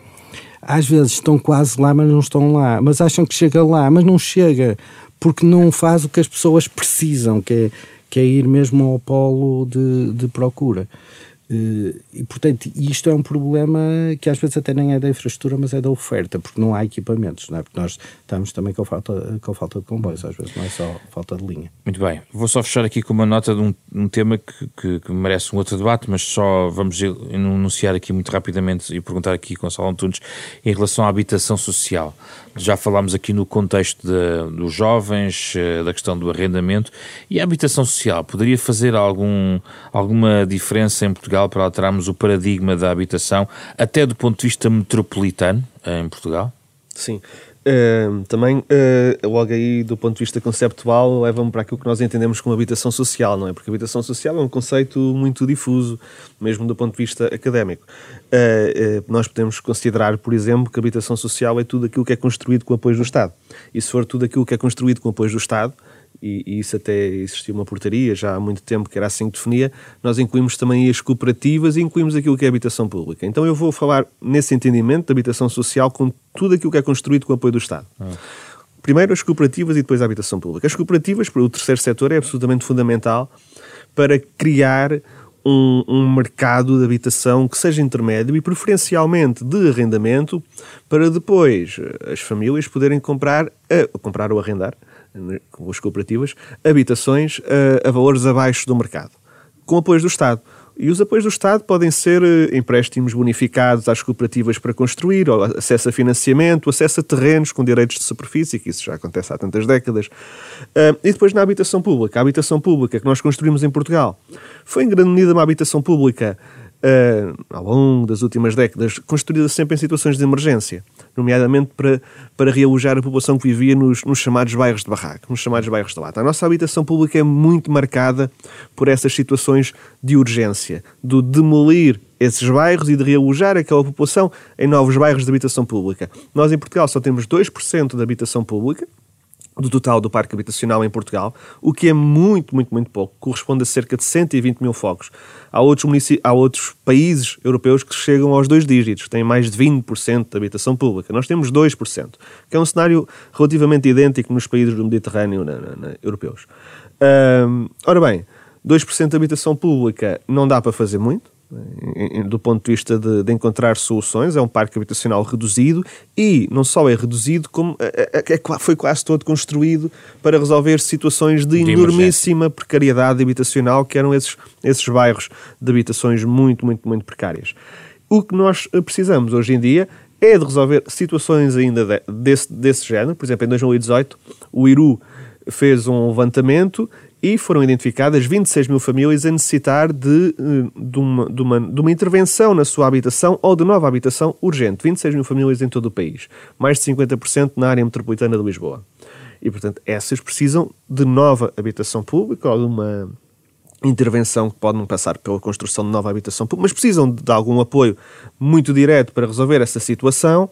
C: às vezes estão quase lá, mas não estão lá, mas acham que chega lá, mas não chega, porque não faz o que as pessoas precisam, que é, que é ir mesmo ao polo de, de procura. Eh, e, portanto, isto é um problema que às vezes até nem é da infraestrutura, mas é da oferta, porque não há equipamentos, não é? Porque nós estamos também com falta, com falta de comboios, às vezes não é só falta de linha.
A: Muito bem, vou só fechar aqui com uma nota de um, um tema que, que, que, merece um outro debate, mas só vamos enunciar aqui muito rapidamente e perguntar aqui com Salão Tunes em relação à habitação social. Já falámos aqui no contexto de, dos jovens, eh, da questão do arrendamento e a habitação social. Poderia fazer algum, alguma diferença em Portugal para alterarmos o paradigma da habitação, até do ponto de vista metropolitano em Portugal?
B: Sim. Uh, também, uh, logo aí, do ponto de vista conceptual, leva-me para aquilo que nós entendemos como habitação social, não é? Porque habitação social é um conceito muito difuso, mesmo do ponto de vista académico. Uh, nós podemos considerar, por exemplo, que habitação social é tudo aquilo que é construído com apoio do Estado. E se for tudo aquilo que é construído com apoio do Estado, e, e, isso até existia uma portaria já há muito tempo que era assim que definia, nós incluímos também as cooperativas e incluímos aquilo que é habitação pública. Então eu vou falar nesse entendimento de habitação social com tudo aquilo que é construído com o apoio do Estado. Ah. Primeiro as cooperativas e depois a habitação pública. As cooperativas, para o terceiro setor, é absolutamente fundamental para criar um, um, mercado de habitação que seja intermédio e preferencialmente de arrendamento para depois as famílias poderem comprar, uh, comprar ou arrendar com as cooperativas, habitações a, a valores abaixo do mercado, com apoios do Estado. E os apoios do Estado podem ser eh, empréstimos bonificados às cooperativas para construir, ou acesso a financiamento, acesso a terrenos com direitos de superfície, que isso já acontece há tantas décadas. Uh, e depois na habitação pública. A habitação pública que nós construímos em Portugal foi em grande medida uma habitação pública ao longo das últimas décadas, construída sempre em situações de emergência, nomeadamente para, para realojar a população que vivia nos, nos chamados bairros de barraco, nos chamados bairros de lata. A nossa habitação pública é muito marcada por essas situações de urgência, do demolir esses bairros e de realojar aquela população em novos bairros de habitação pública. Nós em Portugal só temos 2% de habitação pública, do total do parque habitacional em Portugal, o que é muito, muito, muito pouco, corresponde a cerca de 120 mil focos. Há outros, há outros países europeus que chegam aos dois dígitos, têm mais de 20% de habitação pública. Nós temos 2%, que é um cenário relativamente idêntico nos países do Mediterrâneo na, na, na, europeus. ora bem, 2% de habitação pública não dá para fazer muito, do ponto de vista de, de, encontrar soluções, é um parque habitacional reduzido e não só é reduzido, como é, é, é foi quase todo construído para resolver situações de, de enormíssima emergência. precariedade habitacional, que eram esses, esses bairros de habitações muito, muito, muito precárias. O que nós precisamos hoje em dia é de resolver situações ainda de, desse, desse género. Por exemplo, em 2018, o IRU fez um levantamento e foram identificadas 26 mil famílias a necessitar de, eh, de, uma, de, uma, de uma intervenção na sua habitação ou de nova habitação urgente. 26 mil famílias em todo o país, mais de 50% na área metropolitana de Lisboa. E, portanto, essas precisam de nova habitação pública ou de uma intervenção que pode não passar pela construção de nova habitação pública, mas precisam de algum apoio muito direto para resolver essa situação.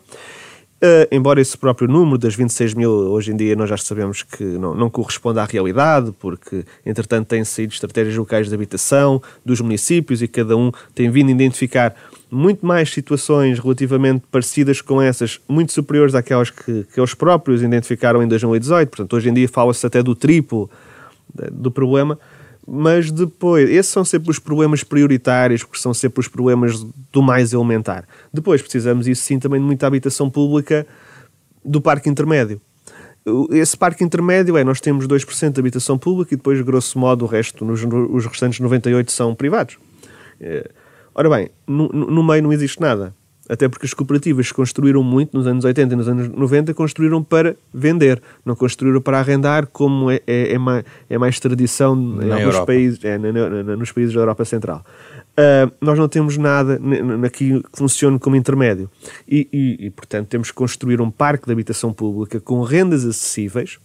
B: Uh, embora esse próprio número das 26 mil, hoje em dia nós já sabemos que não, não corresponde à realidade, porque entretanto têm saído estratégias locais de habitação dos municípios e cada um tem vindo a identificar muito mais situações relativamente parecidas com essas, muito superiores àquelas que, que eles próprios identificaram em 2018. Portanto, hoje em dia fala-se até do triplo do problema mas depois, esses são sempre os problemas prioritários, porque são sempre os problemas do mais elementar. Depois precisamos, isso sim, também de muita habitação pública do parque intermédio. Esse parque intermédio é, nós temos 2% de habitação pública e depois, grosso modo, o resto, nos, os restantes 98% são privados. É, ora bem, no, no meio não existe nada. Até porque as cooperativas construíram muito nos anos 80 e nos anos 90, construíram para vender, não construíram para arrendar, como é, é, é, mais, é mais, tradição
A: na
B: em alguns
A: Europa.
B: países, é, na, na, nos países da Europa Central. Uh, nós não temos nada aqui que funcione como intermédio. E, e, e, portanto, temos que construir um parque de habitação pública com rendas acessíveis,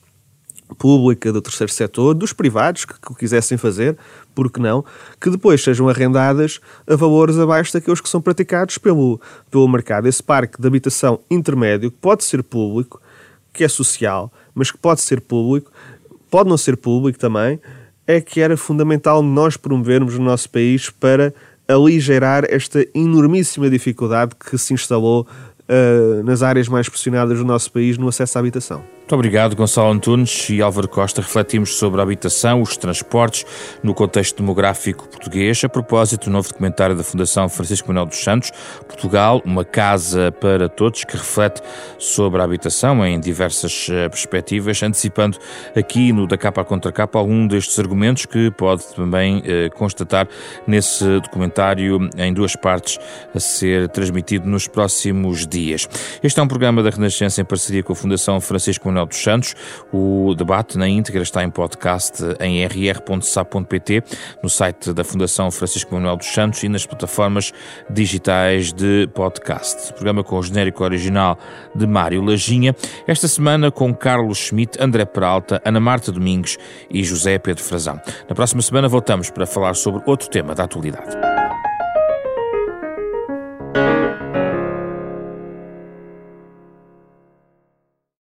B: pública do terceiro setor, dos privados que, que o quisessem fazer, porque não, que depois sejam arrendadas a valores abaixo daqueles que são praticados pelo, pelo mercado. Esse parque de habitação intermédio, que pode ser público, que é social, mas que pode ser público, pode não ser público também, é que era fundamental nós promovermos no nosso país para aligerar esta enormíssima dificuldade que se instalou uh, nas áreas mais pressionadas do nosso país no acesso à habitação.
A: Muito obrigado, Gonçalo Antunes e Álvaro Costa. Refletimos sobre a habitação, os transportes no contexto demográfico português, a propósito do novo documentário da Fundação Francisco Manuel dos Santos, Portugal, uma casa para todos, que reflete sobre a habitação em diversas eh, perspectivas, antecipando aqui no Da Capa à Contra Capa algum destes argumentos que pode também eh, constatar nesse documentário em duas partes a ser transmitido nos próximos dias. Este é um programa da Renascença em parceria com a Fundação Francisco Manuel dos Santos. O debate na íntegra está em podcast em rr.sa.pt, no site da Fundação Francisco Manuel dos Santos e nas plataformas digitais de podcast. programa com o genérico original de Mário Lajinha. Esta semana com Carlos Schmidt, André Peralta, Ana Marta Domingos e José Pedro Frazão. Na próxima semana voltamos para falar sobre outro tema da atualidade.